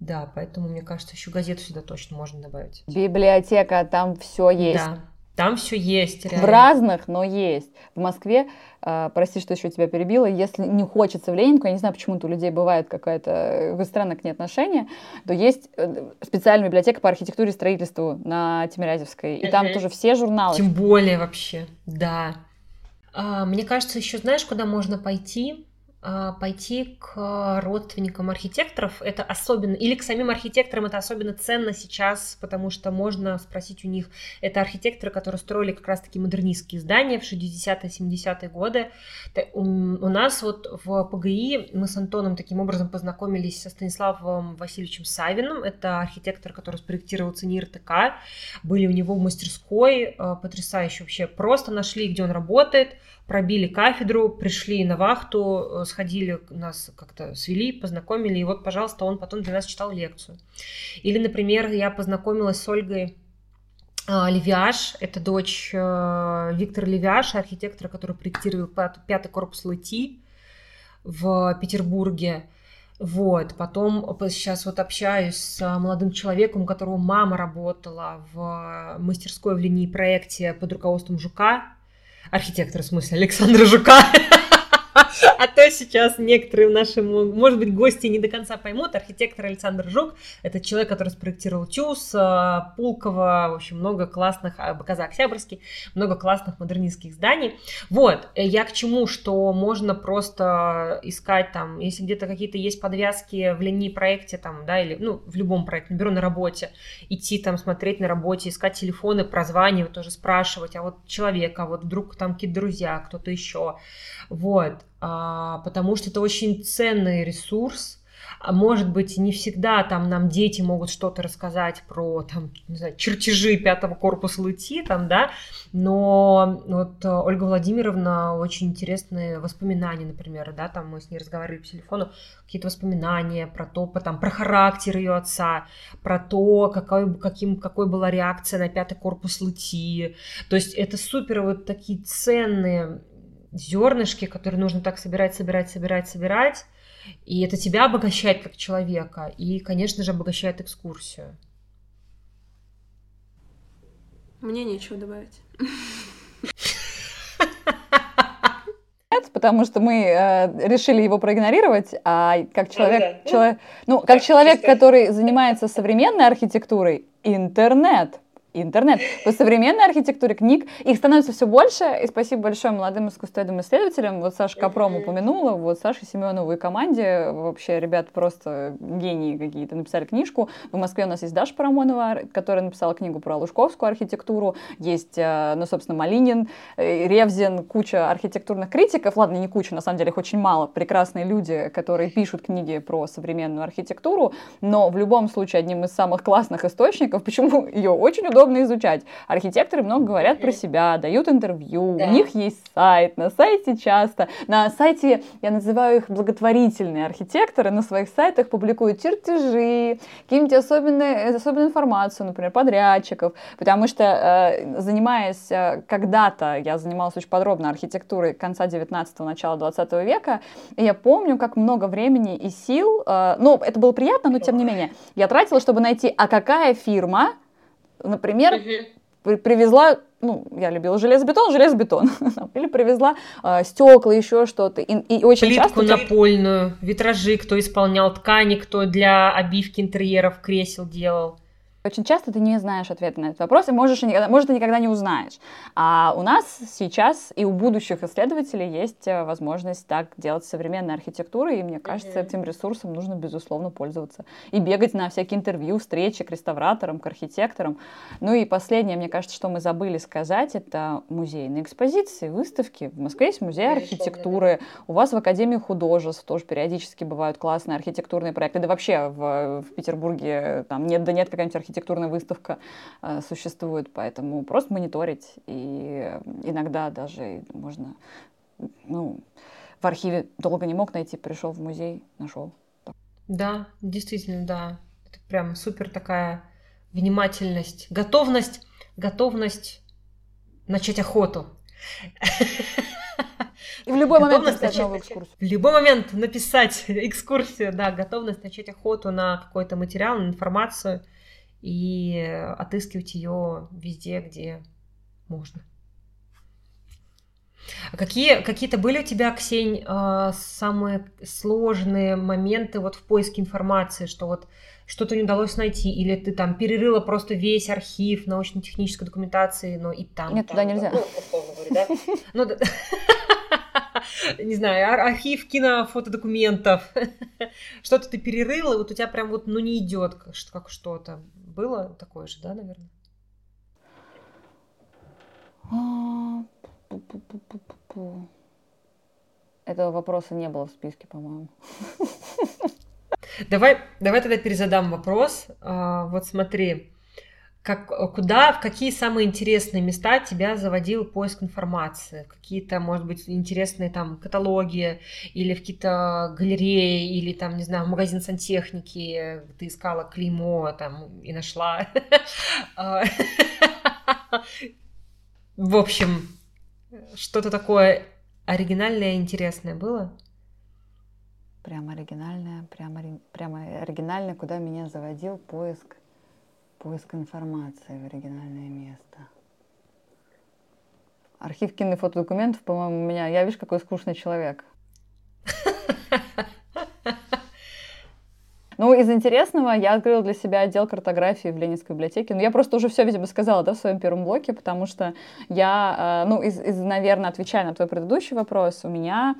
Да, поэтому, мне кажется, еще газету сюда точно можно добавить. Библиотека, там все есть. Да, Там все есть. Реально. В разных, но есть. В Москве, э, прости, что еще тебя перебила, если не хочется в Ленинку, я не знаю, почему-то у людей бывает какая-то странное к ней отношение, то есть э, специальная библиотека по архитектуре и строительству на Тимирязевской. И там тоже все журналы. Тем более вообще, да. А, мне кажется, еще знаешь, куда можно пойти? А, пойти к родственникам архитекторов, это особенно, или к самим архитекторам это особенно ценно сейчас, потому что можно спросить у них, это архитекторы, которые строили как раз-таки модернистские здания в 60-е, 70-е годы. У, у нас вот в ПГИ мы с Антоном таким образом познакомились со Станиславом Васильевичем Савиным, это архитектор, который спроектировал ЦНИР ТК, были у него в мастерской, а, потрясающе вообще, просто нашли, где он работает, пробили кафедру, пришли на вахту, э, сходили, нас как-то свели, познакомили, и вот, пожалуйста, он потом для нас читал лекцию. Или, например, я познакомилась с Ольгой а, Левиаш, это дочь э, Виктора Левиаша, архитектора, который проектировал пятый корпус ЛТ в Петербурге. Вот, потом сейчас вот общаюсь с молодым человеком, у которого мама работала в мастерской в линии проекте под руководством Жука, архитектора, в смысле, Александра Жука. А то сейчас некоторые наши, может быть, гости не до конца поймут. Архитектор Александр Жук – это человек, который спроектировал ТЮЗ, э, Пулково, в общем, много классных, э, БКЗ Октябрьский, много классных модернистских зданий. Вот, э, я к чему, что можно просто искать там, если где-то какие-то есть подвязки в линии проекте там, да, или, ну, в любом проекте, бюро на работе, идти там смотреть на работе, искать телефоны, прозванивать, тоже спрашивать, а вот человека, а вот вдруг там какие-то друзья, кто-то еще. Вот, а, потому что это очень ценный ресурс. А может быть, не всегда там нам дети могут что-то рассказать про там, не знаю, чертежи пятого корпуса ЛТИ, там, да, но вот э, Ольга Владимировна очень интересные воспоминания, например, да, там мы с ней разговаривали по телефону, какие-то воспоминания про то, по, там, про характер ее отца, про то, какой, каким, какой была реакция на пятый корпус ЛТИ. То есть это супер вот такие ценные зернышки, которые нужно так собирать, собирать, собирать, собирать. И это тебя обогащает как человека. И, конечно же, обогащает экскурсию. Мне нечего добавить. потому что мы э, решили его проигнорировать, а как человек, да, да. Человек, ну, как человек, который занимается современной архитектурой, интернет интернет. По современной архитектуре книг их становится все больше, и спасибо большое молодым искусствоведным исследователям. Вот Саша Капром упомянула, вот Саша Семенову и команде, вообще ребят просто гении какие-то, написали книжку. В Москве у нас есть Даша Парамонова, которая написала книгу про лужковскую архитектуру, есть, э, ну, собственно, Малинин, э, Ревзин, куча архитектурных критиков, ладно, не куча, на самом деле их очень мало, прекрасные люди, которые пишут книги про современную архитектуру, но в любом случае одним из самых классных источников, почему ее очень удобно удобно изучать. Архитекторы много говорят про себя, дают интервью, да. у них есть сайт, на сайте часто, на сайте, я называю их благотворительные архитекторы, на своих сайтах публикуют чертежи, какие-нибудь особенные, особенную информацию, например, подрядчиков, потому что э, занимаясь э, когда-то, я занималась очень подробно архитектурой конца 19-го, начала 20 века, и я помню, как много времени и сил, э, ну, это было приятно, но тем не менее, я тратила, чтобы найти, а какая фирма Например, угу. привезла, ну, я любила железобетон, железобетон. Или привезла э, стекла, еще что-то. И, и очень Плитку часто... напольную, витражи, кто исполнял ткани, кто для обивки интерьеров кресел делал. Очень часто ты не знаешь ответа на этот вопрос, и можешь, может, ты никогда не узнаешь. А у нас сейчас и у будущих исследователей есть э, возможность так делать современной архитектурой, и мне кажется, mm-hmm. этим ресурсом нужно, безусловно, пользоваться. И бегать на всякие интервью, встречи к реставраторам, к архитекторам. Ну и последнее, мне кажется, что мы забыли сказать, это музейные экспозиции, выставки. В Москве есть музей архитектуры, у вас в Академии художеств тоже периодически бывают классные архитектурные проекты. Да вообще в, в Петербурге там нет да нет какая-нибудь архитектурная выставка э, существует, поэтому просто мониторить, и иногда даже можно, ну, в архиве долго не мог найти, пришел в музей, нашел. Да, действительно, да. Это прям супер такая внимательность, готовность, готовность начать охоту. И в любой момент написать новую экскурсию. В любой момент написать экскурсию, да, готовность начать охоту на какой-то материал, на информацию и отыскивать ее везде, где можно. А какие, какие-то были у тебя, Ксень, э, самые сложные моменты вот в поиске информации, что вот что-то не удалось найти, или ты там перерыла просто весь архив научно-технической документации, но и там... Нет, там, туда нельзя. Ну, не знаю, архив кинофотодокументов. Что-то ты перерыла, и вот у тебя прям вот, ну, не идет как что-то. Было такое же, да, наверное? А, Этого вопроса не было в списке, по-моему. Давай, давай тогда перезадам вопрос. А, вот смотри, как, куда, в какие самые интересные места тебя заводил поиск информации? Какие-то, может быть, интересные там каталоги или в какие-то галереи, или там, не знаю, в магазин сантехники ты искала клеймо там и нашла. А, в общем, что-то такое оригинальное и интересное было? Прям оригинальное, прямо, прямо оригинальное, куда меня заводил поиск, поиск информации в оригинальное место. Архив кинофотодокументов, по-моему, у меня... Я, видишь, какой скучный человек. Ну, из интересного я открыла для себя отдел картографии в Ленинской библиотеке. Ну, я просто уже все, видимо, сказала, да, в своем первом блоке, потому что я, э, ну, из, из наверное, отвечая на твой предыдущий вопрос, у меня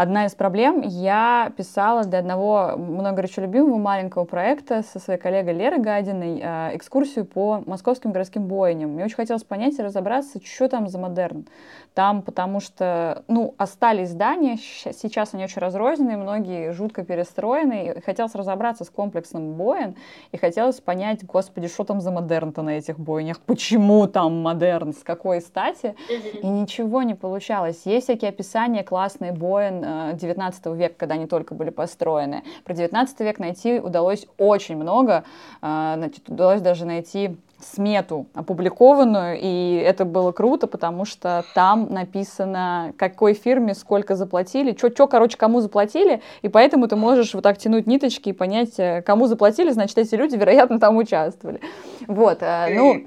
одна из проблем, я писала для одного много горячо любимого маленького проекта со своей коллегой Лерой Гадиной э, экскурсию по московским городским бойням. Мне очень хотелось понять и разобраться, что там за модерн. Там, потому что, ну, остались здания, сейчас они очень разрозненные, многие жутко перестроены, и хотелось разобраться с комплексным боем, и хотелось понять, господи, что там за модерн-то на этих бойнях, почему там модерн, с какой стати, и ничего не получалось. Есть всякие описания классные боин 19 э, века, когда они только были построены. Про 19 век найти удалось очень много, э, значит, удалось даже найти смету опубликованную, и это было круто, потому что там написано, какой фирме сколько заплатили, что, короче, кому заплатили, и поэтому ты можешь вот так тянуть ниточки и понять, э, кому заплатили, значит, эти люди, вероятно, там участвовали. Вот, ну...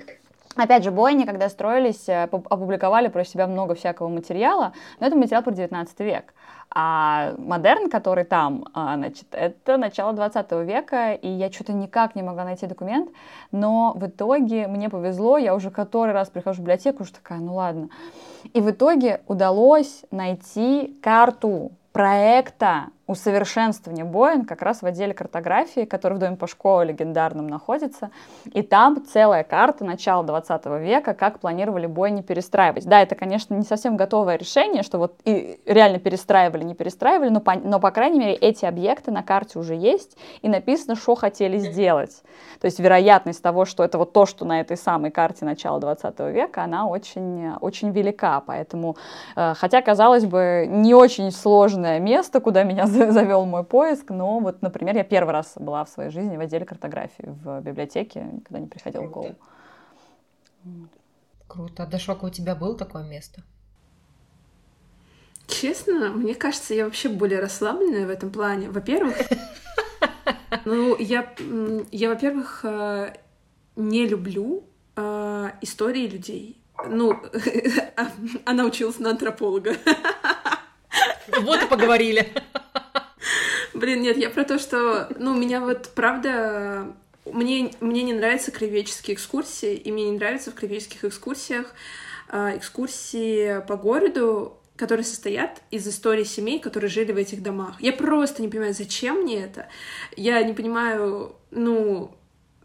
Опять же, бойни, когда строились, опубликовали про себя много всякого материала, но это материал про 19 век. А модерн, который там, а, значит, это начало 20 века, и я что-то никак не могла найти документ, но в итоге мне повезло, я уже который раз прихожу в библиотеку, уже такая, ну ладно. И в итоге удалось найти карту проекта усовершенствования Боин как раз в отделе картографии, который в Доме Пашкова легендарном находится. И там целая карта начала 20 века, как планировали бойни перестраивать. Да, это, конечно, не совсем готовое решение, что вот и реально перестраивали, не перестраивали, но по, но, по крайней мере, эти объекты на карте уже есть, и написано, что хотели сделать. То есть вероятность того, что это вот то, что на этой самой карте начала 20 века, она очень, очень велика. Поэтому, э, хотя, казалось бы, не очень сложное место, куда меня завел мой поиск, но вот, например, я первый раз была в своей жизни в отделе картографии в библиотеке, никогда не приходила в голову. Круто. А Дашока, у тебя было такое место? Честно, мне кажется, я вообще более расслабленная в этом плане. Во-первых, ну, я, я во-первых, э, не люблю э, истории людей. Ну, она училась на антрополога. Вот и поговорили. Блин, нет, я про то, что, ну, меня вот, правда, мне, мне не нравятся краеведческие экскурсии, и мне не нравятся в краеведческих экскурсиях э, экскурсии по городу, которые состоят из истории семей, которые жили в этих домах. Я просто не понимаю, зачем мне это. Я не понимаю, ну,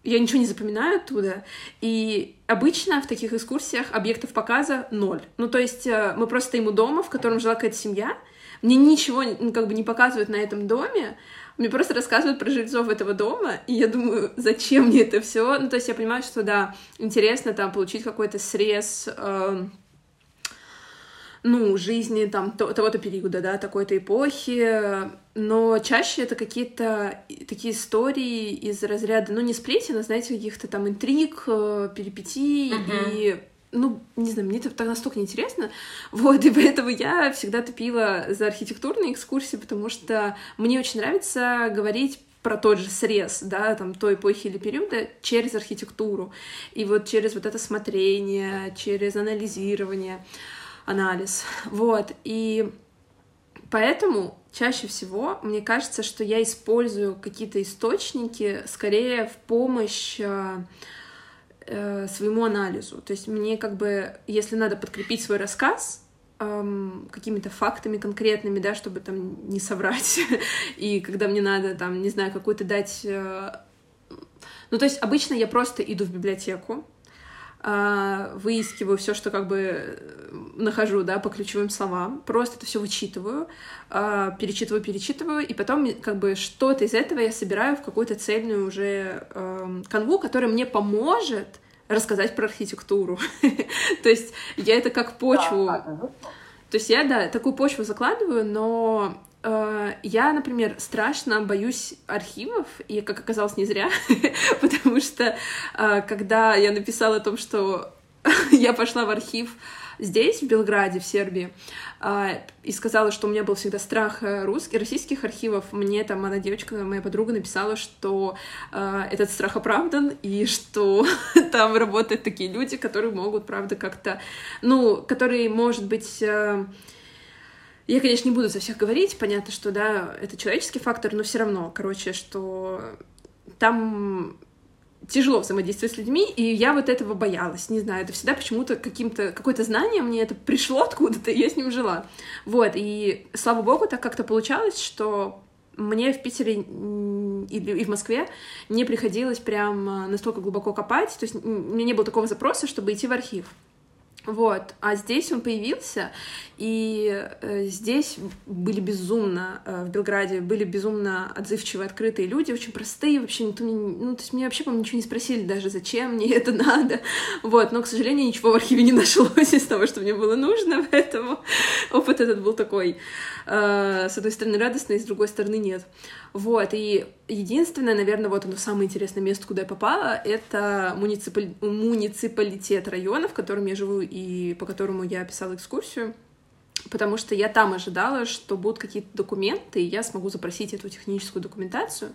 я ничего не запоминаю оттуда. И обычно в таких экскурсиях объектов показа ноль. Ну, то есть э, мы просто стоим у дома, в котором жила какая-то семья, мне ничего ну, как бы не показывают на этом доме, мне просто рассказывают про жильцов этого дома, и я думаю, зачем мне это все? Ну, то есть я понимаю, что да, интересно там получить какой-то срез э, ну, жизни там того-то периода, да, такой-то эпохи, но чаще это какие-то такие истории из разряда, ну, не сплетен, а, знаете, каких-то там интриг, э, перипетий uh-huh. и ну, не знаю, мне это так настолько неинтересно, вот, и поэтому я всегда топила за архитектурные экскурсии, потому что мне очень нравится говорить про тот же срез, да, там, той эпохи или периода через архитектуру. И вот через вот это смотрение, через анализирование, анализ. Вот. И поэтому чаще всего мне кажется, что я использую какие-то источники скорее в помощь э, э, своему анализу. То есть мне как бы, если надо подкрепить свой рассказ, эм, какими-то фактами конкретными, да, чтобы там не соврать. И когда мне надо там, не знаю, какую-то дать... Э... Ну, то есть обычно я просто иду в библиотеку, выискиваю все, что как бы э, нахожу, да, по ключевым словам, просто это все вычитываю, э, перечитываю, перечитываю, и потом как бы что-то из этого я собираю в какую-то цельную уже э, канву, которая мне поможет рассказать про архитектуру. То есть я это как почву... То есть я, да, такую почву закладываю, но я, например, страшно боюсь архивов, и, как оказалось, не зря, потому что э, когда я написала о том, что я пошла в архив здесь, в Белграде, в Сербии, а, и сказала, что у меня был всегда страх э, русских, российских архивов. Мне там одна девочка, моя подруга, написала, что этот страх оправдан, и что там работают такие люди, которые могут, правда, как-то, ну, которые, может быть, э, я, конечно, не буду за всех говорить, понятно, что, да, это человеческий фактор, но все равно, короче, что там тяжело взаимодействовать с людьми, и я вот этого боялась, не знаю, это всегда почему-то каким-то, какое-то знание мне это пришло откуда-то, я с ним жила. Вот, и слава богу, так как-то получалось, что мне в Питере и в Москве не приходилось прям настолько глубоко копать, то есть у меня не было такого запроса, чтобы идти в архив. Вот, а здесь он появился, и э, здесь были безумно, э, в Белграде были безумно отзывчивые, открытые люди, очень простые, вообще никто мне, ну, то есть меня вообще, по-моему, ничего не спросили даже, зачем мне это надо, вот, но, к сожалению, ничего в архиве не нашлось из того, что мне было нужно, поэтому опыт этот был такой, э, с одной стороны радостный, с другой стороны нет. Вот, и единственное, наверное, вот оно самое интересное место, куда я попала, это муниципаль... муниципалитет района, в котором я живу и по которому я писала экскурсию, потому что я там ожидала, что будут какие-то документы, и я смогу запросить эту техническую документацию.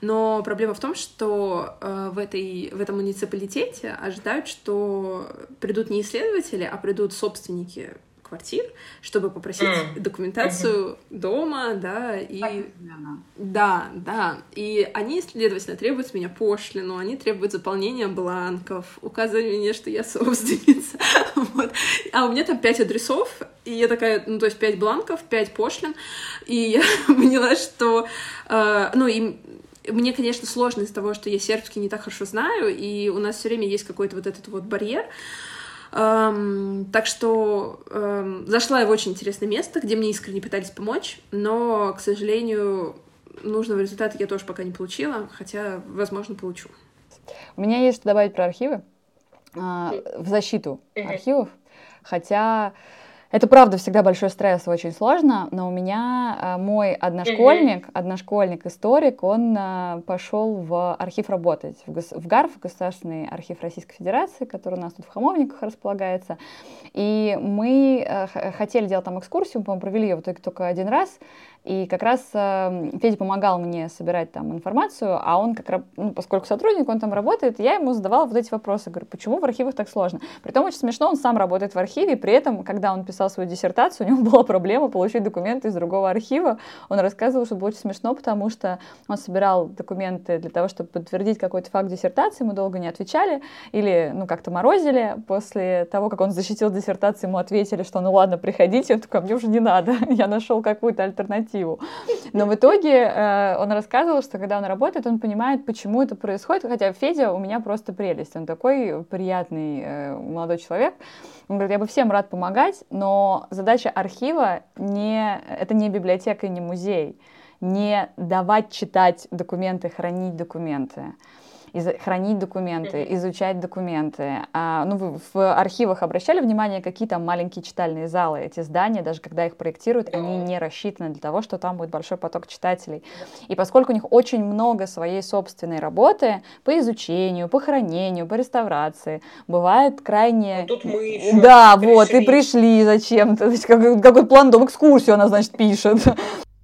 Но проблема в том, что э, в, этой, в этом муниципалитете ожидают, что придут не исследователи, а придут собственники квартир, чтобы попросить mm. документацию mm-hmm. дома, да, и... Понятно. Да, да, и они, следовательно, требуют с меня пошлину, они требуют заполнения бланков, указывания мне, что я собственница, вот. А у меня там пять адресов, и я такая, ну, то есть пять бланков, пять пошлин, и я поняла, что, э, ну, и мне, конечно, сложно из-за того, что я сербский не так хорошо знаю, и у нас все время есть какой-то вот этот вот барьер, Эм, так что эм, зашла я в очень интересное место, где мне искренне пытались помочь, но, к сожалению, нужного результата я тоже пока не получила, хотя, возможно, получу. У меня есть что добавить про архивы, э, в защиту архивов, хотя это правда всегда большой стресс, очень сложно, но у меня а, мой одношкольник, одношкольник историк, он а, пошел в архив работать, в, гос, в ГАРФ, Государственный архив Российской Федерации, который у нас тут в Хамовниках располагается. И мы а, хотели делать там экскурсию, мы провели ее в итоге только один раз, и как раз э, Федя помогал мне собирать там информацию, а он, как, ну, поскольку сотрудник, он там работает, я ему задавала вот эти вопросы. Говорю, почему в архивах так сложно? Притом очень смешно, он сам работает в архиве, при этом, когда он писал свою диссертацию, у него была проблема получить документы из другого архива. Он рассказывал, что было очень смешно, потому что он собирал документы для того, чтобы подтвердить какой-то факт диссертации, мы долго не отвечали, или, ну, как-то морозили. После того, как он защитил диссертацию, ему ответили, что, ну, ладно, приходите. Он такой, мне уже не надо, я нашел какую-то альтернативу альтернативу. Но в итоге э, он рассказывал, что когда он работает, он понимает, почему это происходит. Хотя Федя у меня просто прелесть. Он такой приятный э, молодой человек. Он говорит, я бы всем рад помогать, но задача архива не, это не библиотека и не музей. Не давать читать документы, хранить документы из, хранить документы, изучать документы. А, ну, вы в архивах обращали внимание, какие там маленькие читальные залы, эти здания, даже когда их проектируют, они не рассчитаны для того, что там будет большой поток читателей. И поскольку у них очень много своей собственной работы по изучению, по хранению, по реставрации, бывает крайне... А тут мы еще Да, пришли. вот, и пришли зачем-то. Какой, какой план дом, экскурсию она, значит, пишет.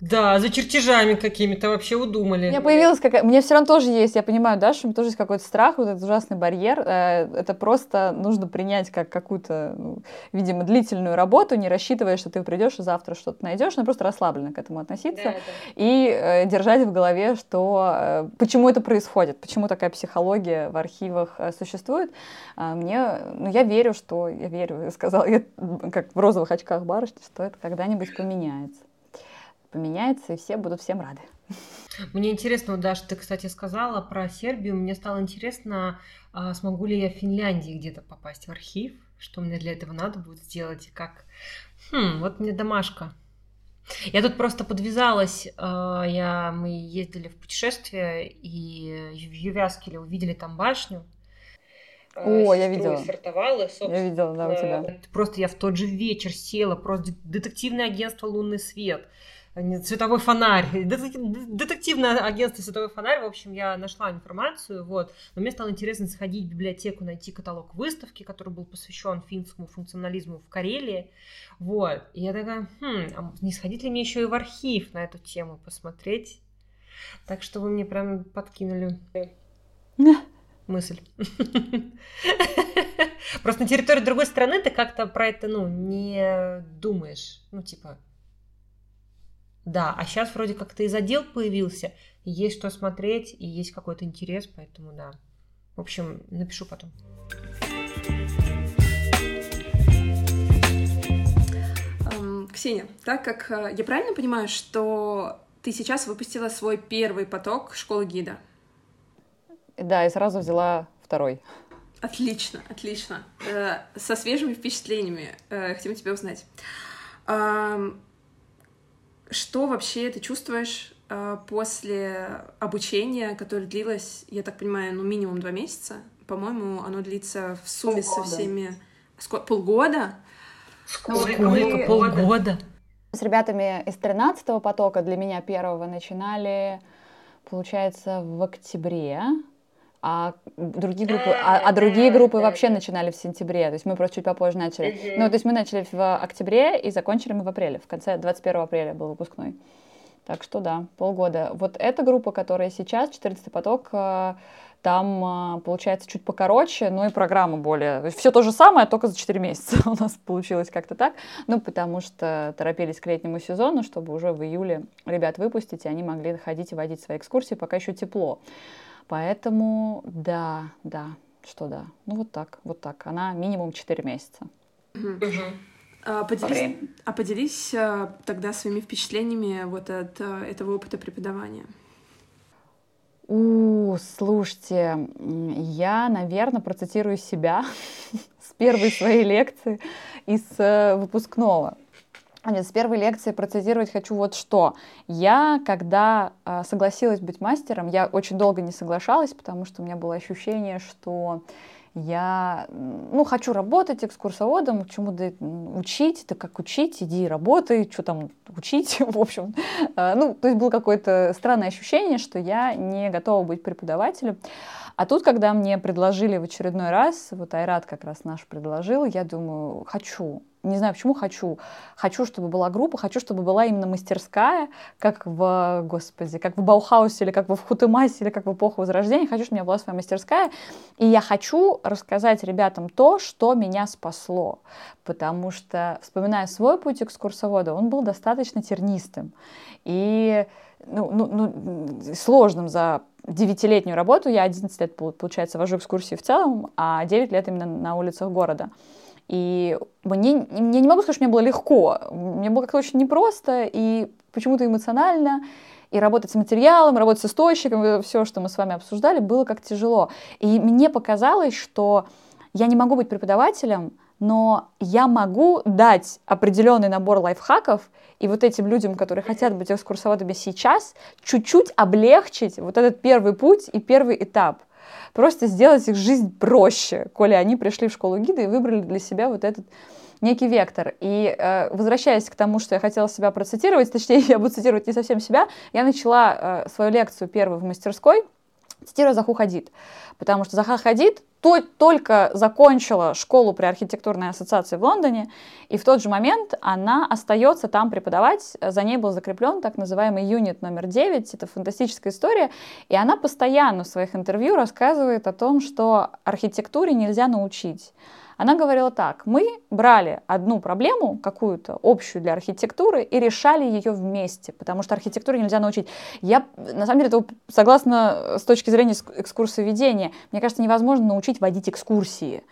Да, за чертежами какими-то вообще удумали. У меня появилась какая... Мне все равно тоже есть, я понимаю, да, что у меня тоже есть какой-то страх, вот этот ужасный барьер. Э, это просто нужно принять как какую-то, ну, видимо, длительную работу, не рассчитывая, что ты придешь и завтра что-то найдешь, но просто расслабленно к этому относиться. Да, да. И э, держать в голове, что э, почему это происходит, почему такая психология в архивах существует. Э, мне, ну, я верю, что, я верю, я сказала, я, как в розовых очках барышни, что это когда-нибудь поменяется поменяется, и все будут всем рады. Мне интересно, вот, Даша, ты, кстати, сказала про Сербию. Мне стало интересно, а, смогу ли я в Финляндии где-то попасть в архив, что мне для этого надо будет сделать, и как... Хм, вот мне домашка. Я тут просто подвязалась, а, я, мы ездили в путешествие, и в Ювяскеле увидели там башню, о, я видела. Стартовала, я видела, да, у тебя. Просто я в тот же вечер села, просто детективное агентство «Лунный свет», цветовой фонарь, детективное агентство «Световой фонарь», в общем, я нашла информацию, вот, но мне стало интересно сходить в библиотеку, найти каталог выставки, который был посвящен финскому функционализму в Карелии, вот, и я такая, хм, а не сходить ли мне еще и в архив на эту тему посмотреть? Так что вы мне прям подкинули мысль. Просто на территории другой страны ты как-то про это, ну, не думаешь. Ну, типа, да, а сейчас вроде как то из отдел появился, есть что смотреть, и есть какой-то интерес, поэтому да. В общем, напишу потом. Ксения, так как э, я правильно понимаю, что ты сейчас выпустила свой первый поток школы гида? Да, и сразу взяла второй. Отлично, отлично. Э, со свежими впечатлениями э, хотим тебя узнать. Что вообще ты чувствуешь э, после обучения, которое длилось, я так понимаю, ну минимум два месяца? По-моему, оно длится в сумме полгода. со всеми... Сколько? Полгода? Сколько? Сколько? Полгода? С ребятами из 13-го потока для меня первого начинали, получается, в октябре а другие группы, а, а другие группы вообще начинали в сентябре, то есть мы просто чуть попозже начали. Ну, то есть мы начали в октябре и закончили мы в апреле, в конце 21 апреля был выпускной. Так что да, полгода. Вот эта группа, которая сейчас, 14 поток, э, там э, получается чуть покороче, но и программа более... Все то же самое, только за 4 месяца у нас получилось как-то так. Ну, потому что торопились к летнему сезону, чтобы уже в июле ребят выпустить, и они могли ходить и водить свои экскурсии, пока еще тепло. Поэтому, да, да, что да. Ну вот так, вот так. Она минимум 4 месяца. А, поделись, а поделись а, тогда своими впечатлениями вот от а, этого опыта преподавания. У, слушайте, я, наверное, процитирую себя с первой своей лекции из э, выпускного. Аня, с первой лекции процитировать хочу вот что. Я, когда э, согласилась быть мастером, я очень долго не соглашалась, потому что у меня было ощущение, что я, ну, хочу работать экскурсоводом, чему-то учить, да как учить, иди работай, что там учить, в общем. Э, ну, то есть было какое-то странное ощущение, что я не готова быть преподавателем. А тут, когда мне предложили в очередной раз, вот Айрат как раз наш предложил, я думаю, хочу, не знаю почему хочу. Хочу, чтобы была группа, хочу, чтобы была именно мастерская, как в, господи, как в Баухаусе, или как в Хутымасе, или как в эпоху Возрождения. Хочу, чтобы у меня была своя мастерская. И я хочу рассказать ребятам то, что меня спасло. Потому что, вспоминая свой путь экскурсовода, он был достаточно тернистым. И ну, ну, ну, сложным за девятилетнюю работу. Я 11 лет, получается, вожу экскурсии в целом, а 9 лет именно на улицах города. И мне, я не могу сказать, что мне было легко. Мне было как-то очень непросто и почему-то эмоционально. И работать с материалом, работать с источником, все, что мы с вами обсуждали, было как тяжело. И мне показалось, что я не могу быть преподавателем, но я могу дать определенный набор лайфхаков, и вот этим людям, которые хотят быть экскурсоводами сейчас, чуть-чуть облегчить вот этот первый путь и первый этап просто сделать их жизнь проще, коли они пришли в школу гида и выбрали для себя вот этот некий вектор. И э, возвращаясь к тому, что я хотела себя процитировать, точнее, я буду цитировать не совсем себя, я начала э, свою лекцию первую в мастерской, цитируя Заху Хадид. Потому что Заха Хадид то, только закончила школу при архитектурной ассоциации в Лондоне, и в тот же момент она остается там преподавать. За ней был закреплен так называемый юнит номер 9. Это фантастическая история. И она постоянно в своих интервью рассказывает о том, что архитектуре нельзя научить. Она говорила так, мы брали одну проблему, какую-то общую для архитектуры, и решали ее вместе, потому что архитектуре нельзя научить. Я, на самом деле, это согласно с точки зрения экскурсоведения, мне кажется, невозможно научить водить экскурсии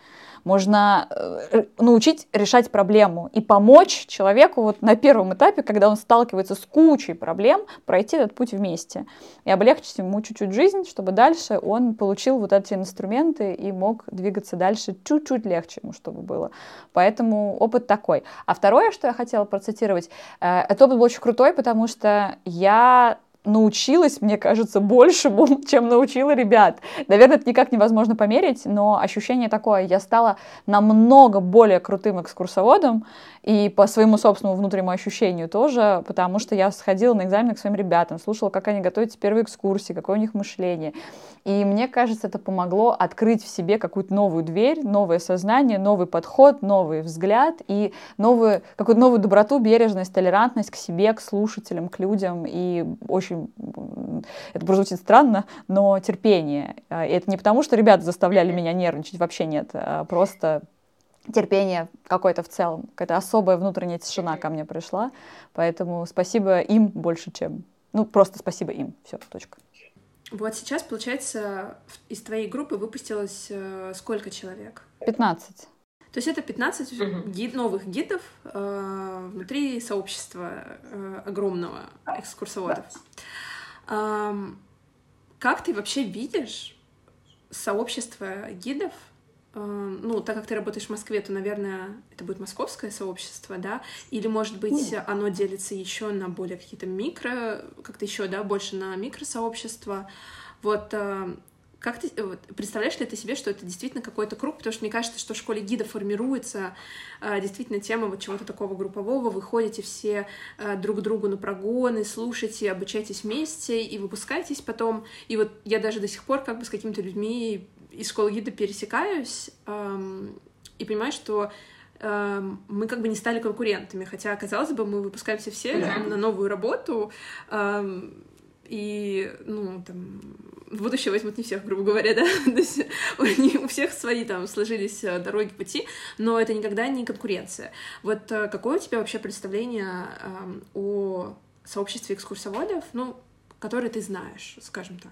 можно э, научить решать проблему и помочь человеку вот на первом этапе, когда он сталкивается с кучей проблем, пройти этот путь вместе и облегчить ему чуть-чуть жизнь, чтобы дальше он получил вот эти инструменты и мог двигаться дальше чуть-чуть легче ему, чтобы было. Поэтому опыт такой. А второе, что я хотела процитировать, э, этот опыт был очень крутой, потому что я научилась, мне кажется, большему, чем научила ребят. Наверное, это никак невозможно померить, но ощущение такое. Я стала намного более крутым экскурсоводом, и по своему собственному внутреннему ощущению тоже, потому что я сходила на экзамены к своим ребятам, слушала, как они готовятся первые экскурсии, какое у них мышление. И мне кажется, это помогло открыть в себе какую-то новую дверь, новое сознание, новый подход, новый взгляд и новую, какую-то новую доброту, бережность, толерантность к себе, к слушателям, к людям. И очень, это прозвучит странно, но терпение. И это не потому, что ребята заставляли меня нервничать, вообще нет, а просто терпение какое-то в целом, какая-то особая внутренняя тишина ко мне пришла, поэтому спасибо им больше, чем... Ну, просто спасибо им, все, точка. Вот сейчас, получается, из твоей группы выпустилось э, сколько человек? 15. То есть это 15 uh-huh. гид, новых гидов э, внутри сообщества э, огромного экскурсоводов. Э, как ты вообще видишь сообщество гидов Эм, ну, так как ты работаешь в Москве, то, наверное, это будет московское сообщество, да, или, может быть, оно делится еще на более какие-то микро, как-то еще, да, больше на микросообщества. Вот э, как ты вот, представляешь ли ты себе, что это действительно какой-то круг? Потому что мне кажется, что в школе гида формируется э, действительно тема вот чего-то такого группового. Вы ходите все э, друг другу на прогоны, слушаете, обучаетесь вместе и выпускаетесь потом. И вот я даже до сих пор как бы с какими-то людьми из школы гида пересекаюсь эм, и понимаю, что эм, мы как бы не стали конкурентами, хотя, казалось бы, мы выпускаемся все yeah. на новую работу, эм, и, ну, там, в будущее возьмут не всех, грубо говоря, да, то есть у всех свои там сложились э, дороги, пути, но это никогда не конкуренция. Вот э, какое у тебя вообще представление эм, о сообществе экскурсоводов, ну, которые ты знаешь, скажем так?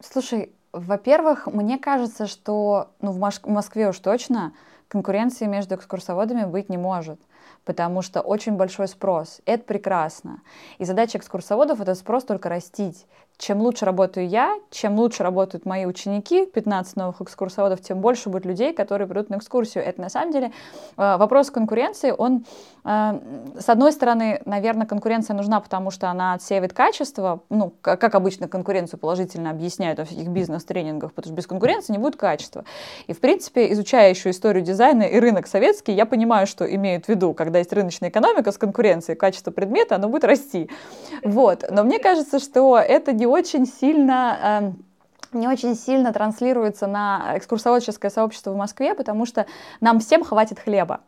Слушай, во-первых, мне кажется, что ну, в Москве уж точно конкуренции между экскурсоводами быть не может, потому что очень большой спрос. Это прекрасно. И задача экскурсоводов — этот спрос только растить чем лучше работаю я, чем лучше работают мои ученики, 15 новых экскурсоводов, тем больше будет людей, которые придут на экскурсию. Это на самом деле э, вопрос конкуренции, он, э, с одной стороны, наверное, конкуренция нужна, потому что она отсеивает качество, ну, как обычно конкуренцию положительно объясняют во всяких бизнес-тренингах, потому что без конкуренции не будет качества. И, в принципе, изучая еще историю дизайна и рынок советский, я понимаю, что имеют в виду, когда есть рыночная экономика с конкуренцией, качество предмета, оно будет расти. Вот. Но мне кажется, что это не очень сильно эм, не очень сильно транслируется на экскурсоводческое сообщество в Москве, потому что нам всем хватит хлеба.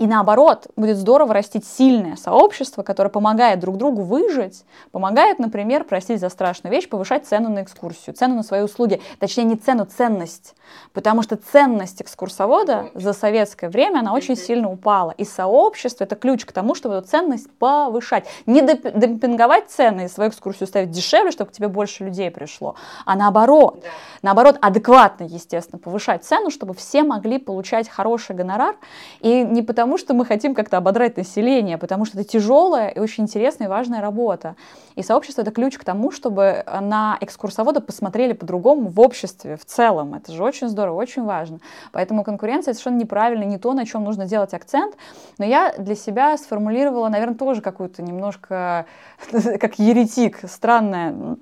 И наоборот, будет здорово растить сильное сообщество, которое помогает друг другу выжить, помогает, например, простить за страшную вещь, повышать цену на экскурсию, цену на свои услуги, точнее не цену, ценность. Потому что ценность экскурсовода за советское время, она очень сильно упала. И сообщество — это ключ к тому, чтобы эту ценность повышать. Не демпинговать цены и свою экскурсию ставить дешевле, чтобы к тебе больше людей пришло, а наоборот. Да. Наоборот, адекватно, естественно, повышать цену, чтобы все могли получать хороший гонорар. И не потому, потому, что мы хотим как-то ободрать население, потому что это тяжелая и очень интересная и важная работа. И сообщество — это ключ к тому, чтобы на экскурсовода посмотрели по-другому в обществе в целом. Это же очень здорово, очень важно. Поэтому конкуренция — совершенно неправильно, не то, на чем нужно делать акцент. Но я для себя сформулировала, наверное, тоже какую-то немножко, как еретик, странное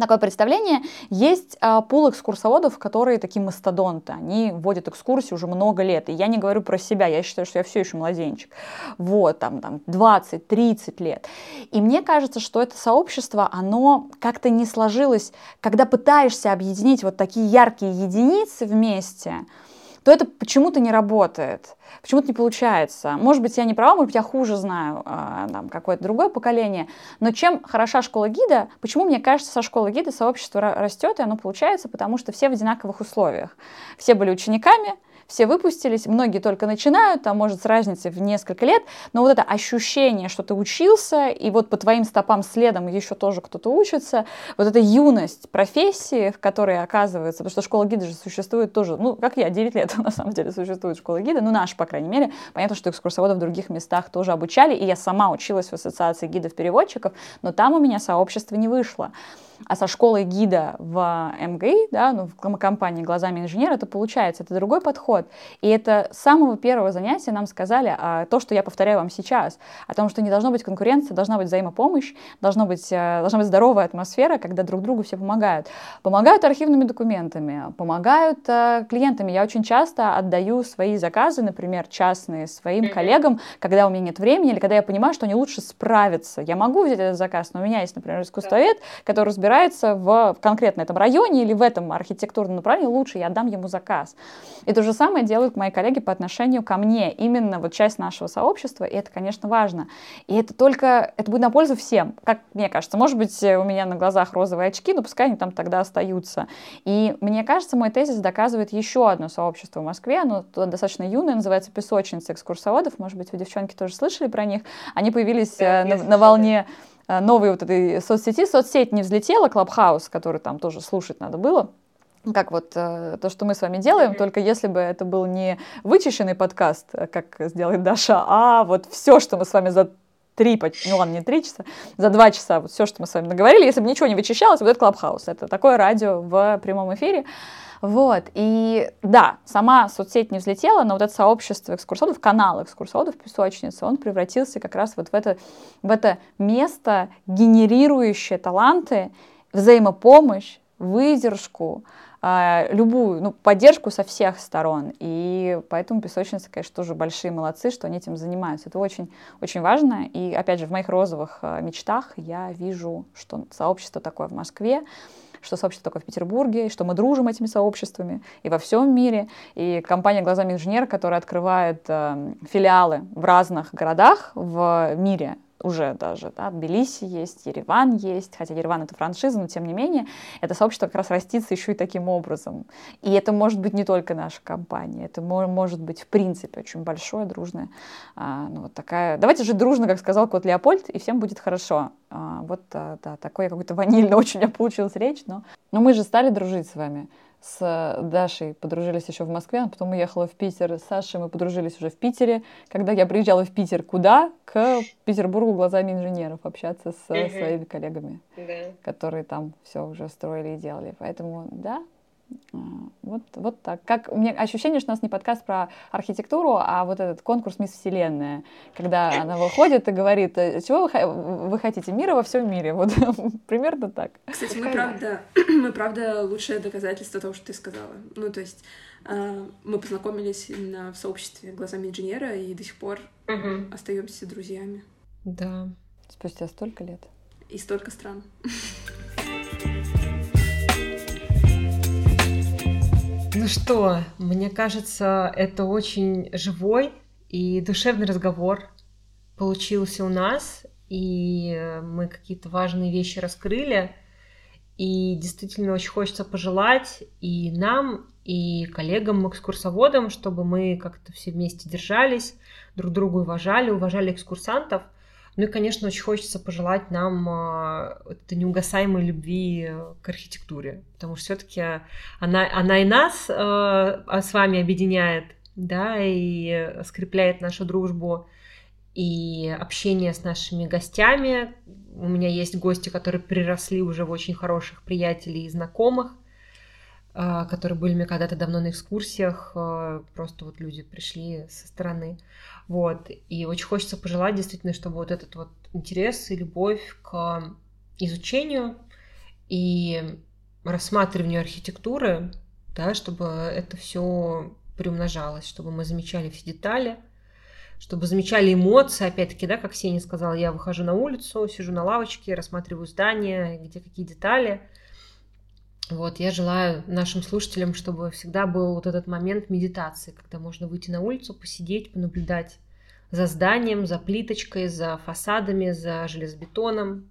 такое представление. Есть а, пул экскурсоводов, которые такие мастодонты. Они вводят экскурсии уже много лет. И я не говорю про себя, я считаю, что я все еще младенчик. Вот, там, там 20-30 лет. И мне кажется, что это сообщество, оно как-то не сложилось, когда пытаешься объединить вот такие яркие единицы вместе, то это почему-то не работает почему-то не получается. Может быть, я не права, может быть, я хуже знаю э, какое-то другое поколение, но чем хороша школа гида, почему, мне кажется, со школы гида сообщество растет, и оно получается, потому что все в одинаковых условиях. Все были учениками, все выпустились, многие только начинают, там, может, с разницей в несколько лет, но вот это ощущение, что ты учился, и вот по твоим стопам следом еще тоже кто-то учится, вот эта юность профессии, в которой оказывается, потому что школа гида же существует тоже, ну, как я, 9 лет на самом деле существует школа гида, ну, наша, по крайней мере, понятно, что экскурсоводов в других местах тоже обучали, и я сама училась в ассоциации гидов-переводчиков, но там у меня сообщество не вышло. А со школой гида в МГИ, да, ну, в компании «Глазами инженера» это получается, это другой подход. И это с самого первого занятия нам сказали а, то, что я повторяю вам сейчас, о том, что не должно быть конкуренции, должна быть взаимопомощь, должно быть, а, должна быть здоровая атмосфера, когда друг другу все помогают. Помогают архивными документами, помогают а, клиентами. Я очень часто отдаю свои заказы, например, частные, своим коллегам, когда у меня нет времени или когда я понимаю, что они лучше справятся. Я могу взять этот заказ, но у меня есть, например, искусствовед, который разбирается в конкретно этом районе или в этом архитектурном направлении, лучше я отдам ему заказ. И то же самое делают мои коллеги по отношению ко мне, именно вот часть нашего сообщества, и это, конечно, важно. И это только, это будет на пользу всем, как мне кажется. Может быть, у меня на глазах розовые очки, но пускай они там тогда остаются. И мне кажется, мой тезис доказывает еще одно сообщество в Москве, оно достаточно юное, называется «Песочница экскурсоводов», может быть, вы, девчонки, тоже слышали про них. Они появились да, э, на, на волне Э, новой вот этой соцсети. Соцсеть не взлетела, Clubhouse, который там тоже слушать надо было. Как вот э, то, что мы с вами делаем, только если бы это был не вычищенный подкаст, э, как сделает Даша, а вот все, что мы с вами за три, ну ладно, не три часа, за два часа, вот все, что мы с вами наговорили, если бы ничего не вычищалось, вот это Clubhouse. Это такое радио в прямом эфире. Вот, и да, сама соцсеть не взлетела, но вот это сообщество экскурсоводов, канал экскурсоводов песочницы, он превратился как раз вот в это, в это место, генерирующее таланты, взаимопомощь, выдержку, а, любую ну, поддержку со всех сторон. И поэтому песочницы, конечно, тоже большие молодцы, что они этим занимаются. Это очень, очень важно. И опять же, в моих розовых а, мечтах я вижу, что сообщество такое в Москве, что сообщество такое в Петербурге, и что мы дружим этими сообществами и во всем мире. И компания «Глазами инженера», которая открывает э, филиалы в разных городах в мире, уже даже, да, Тбилиси есть, Ереван есть, хотя Ереван это франшиза, но тем не менее, это сообщество как раз растится еще и таким образом. И это может быть не только наша компания, это может быть в принципе очень большое, дружное, а, ну вот такая, давайте жить дружно, как сказал кот Леопольд, и всем будет хорошо. А, вот, да, да такой какой-то ванильный очень у меня получилась речь, но, но мы же стали дружить с вами с Дашей подружились еще в Москве, а потом уехала в Питер. С Сашей мы подружились уже в Питере. Когда я приезжала в Питер, куда? К Петербургу глазами инженеров общаться с угу. своими коллегами, да. которые там все уже строили и делали. Поэтому, да, вот, вот так. Как, у меня ощущение, что у нас не подкаст про архитектуру, а вот этот конкурс Мисс Вселенная, когда она выходит и говорит, «Э, чего вы, вы хотите, мира во всем мире. Вот примерно так. Кстати, мы правда, мы правда лучшее доказательство того, что ты сказала. Ну, то есть а, мы познакомились именно в сообществе глазами инженера и до сих пор угу. остаемся друзьями. Да. Спустя столько лет. И столько стран. Ну что, мне кажется, это очень живой и душевный разговор получился у нас, и мы какие-то важные вещи раскрыли. И действительно очень хочется пожелать и нам, и коллегам-экскурсоводам, чтобы мы как-то все вместе держались, друг друга уважали, уважали экскурсантов – ну и, конечно, очень хочется пожелать нам а, этой неугасаемой любви к архитектуре, потому что все-таки она, она и нас э, с вами объединяет, да, и скрепляет нашу дружбу и общение с нашими гостями. У меня есть гости, которые приросли уже в очень хороших приятелей и знакомых, а, которые были мне когда-то давно на экскурсиях, а, просто вот люди пришли со стороны. Вот. И очень хочется пожелать действительно, чтобы вот этот вот интерес и любовь к изучению и рассматриванию архитектуры, да, чтобы это все приумножалось, чтобы мы замечали все детали, чтобы замечали эмоции, опять-таки, да, как Ксения сказала, я выхожу на улицу, сижу на лавочке, рассматриваю здание, где какие детали. Вот, я желаю нашим слушателям, чтобы всегда был вот этот момент медитации, когда можно выйти на улицу, посидеть, понаблюдать за зданием, за плиточкой, за фасадами, за железобетоном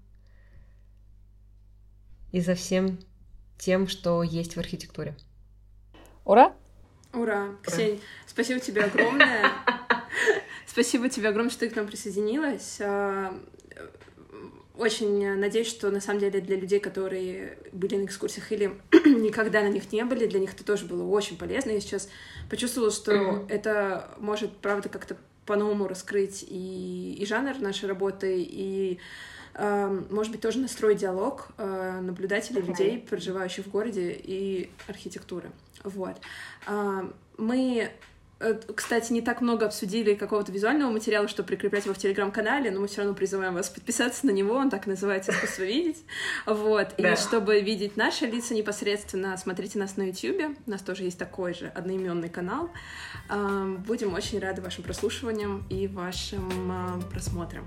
и за всем тем, что есть в архитектуре. Ура! Ура! Ксень, спасибо тебе огромное. Спасибо тебе огромное, что ты к нам присоединилась. Очень надеюсь, что на самом деле для людей, которые были на экскурсиях или никогда на них не были, для них это тоже было очень полезно. Я сейчас почувствовала, что mm-hmm. это может, правда, как-то по-новому раскрыть и, и жанр нашей работы, и может быть, тоже настроить диалог э, наблюдателей, людей, проживающих в городе, и архитектуры. Вот. Мы э, кстати, не так много обсудили какого-то визуального материала, что прикреплять его в телеграм-канале, но мы все равно призываем вас подписаться на него, он так называется «Искусство видеть». Вот. Да. И чтобы видеть наши лица непосредственно, смотрите нас на YouTube, у нас тоже есть такой же одноименный канал. Будем очень рады вашим прослушиваниям и вашим просмотрам.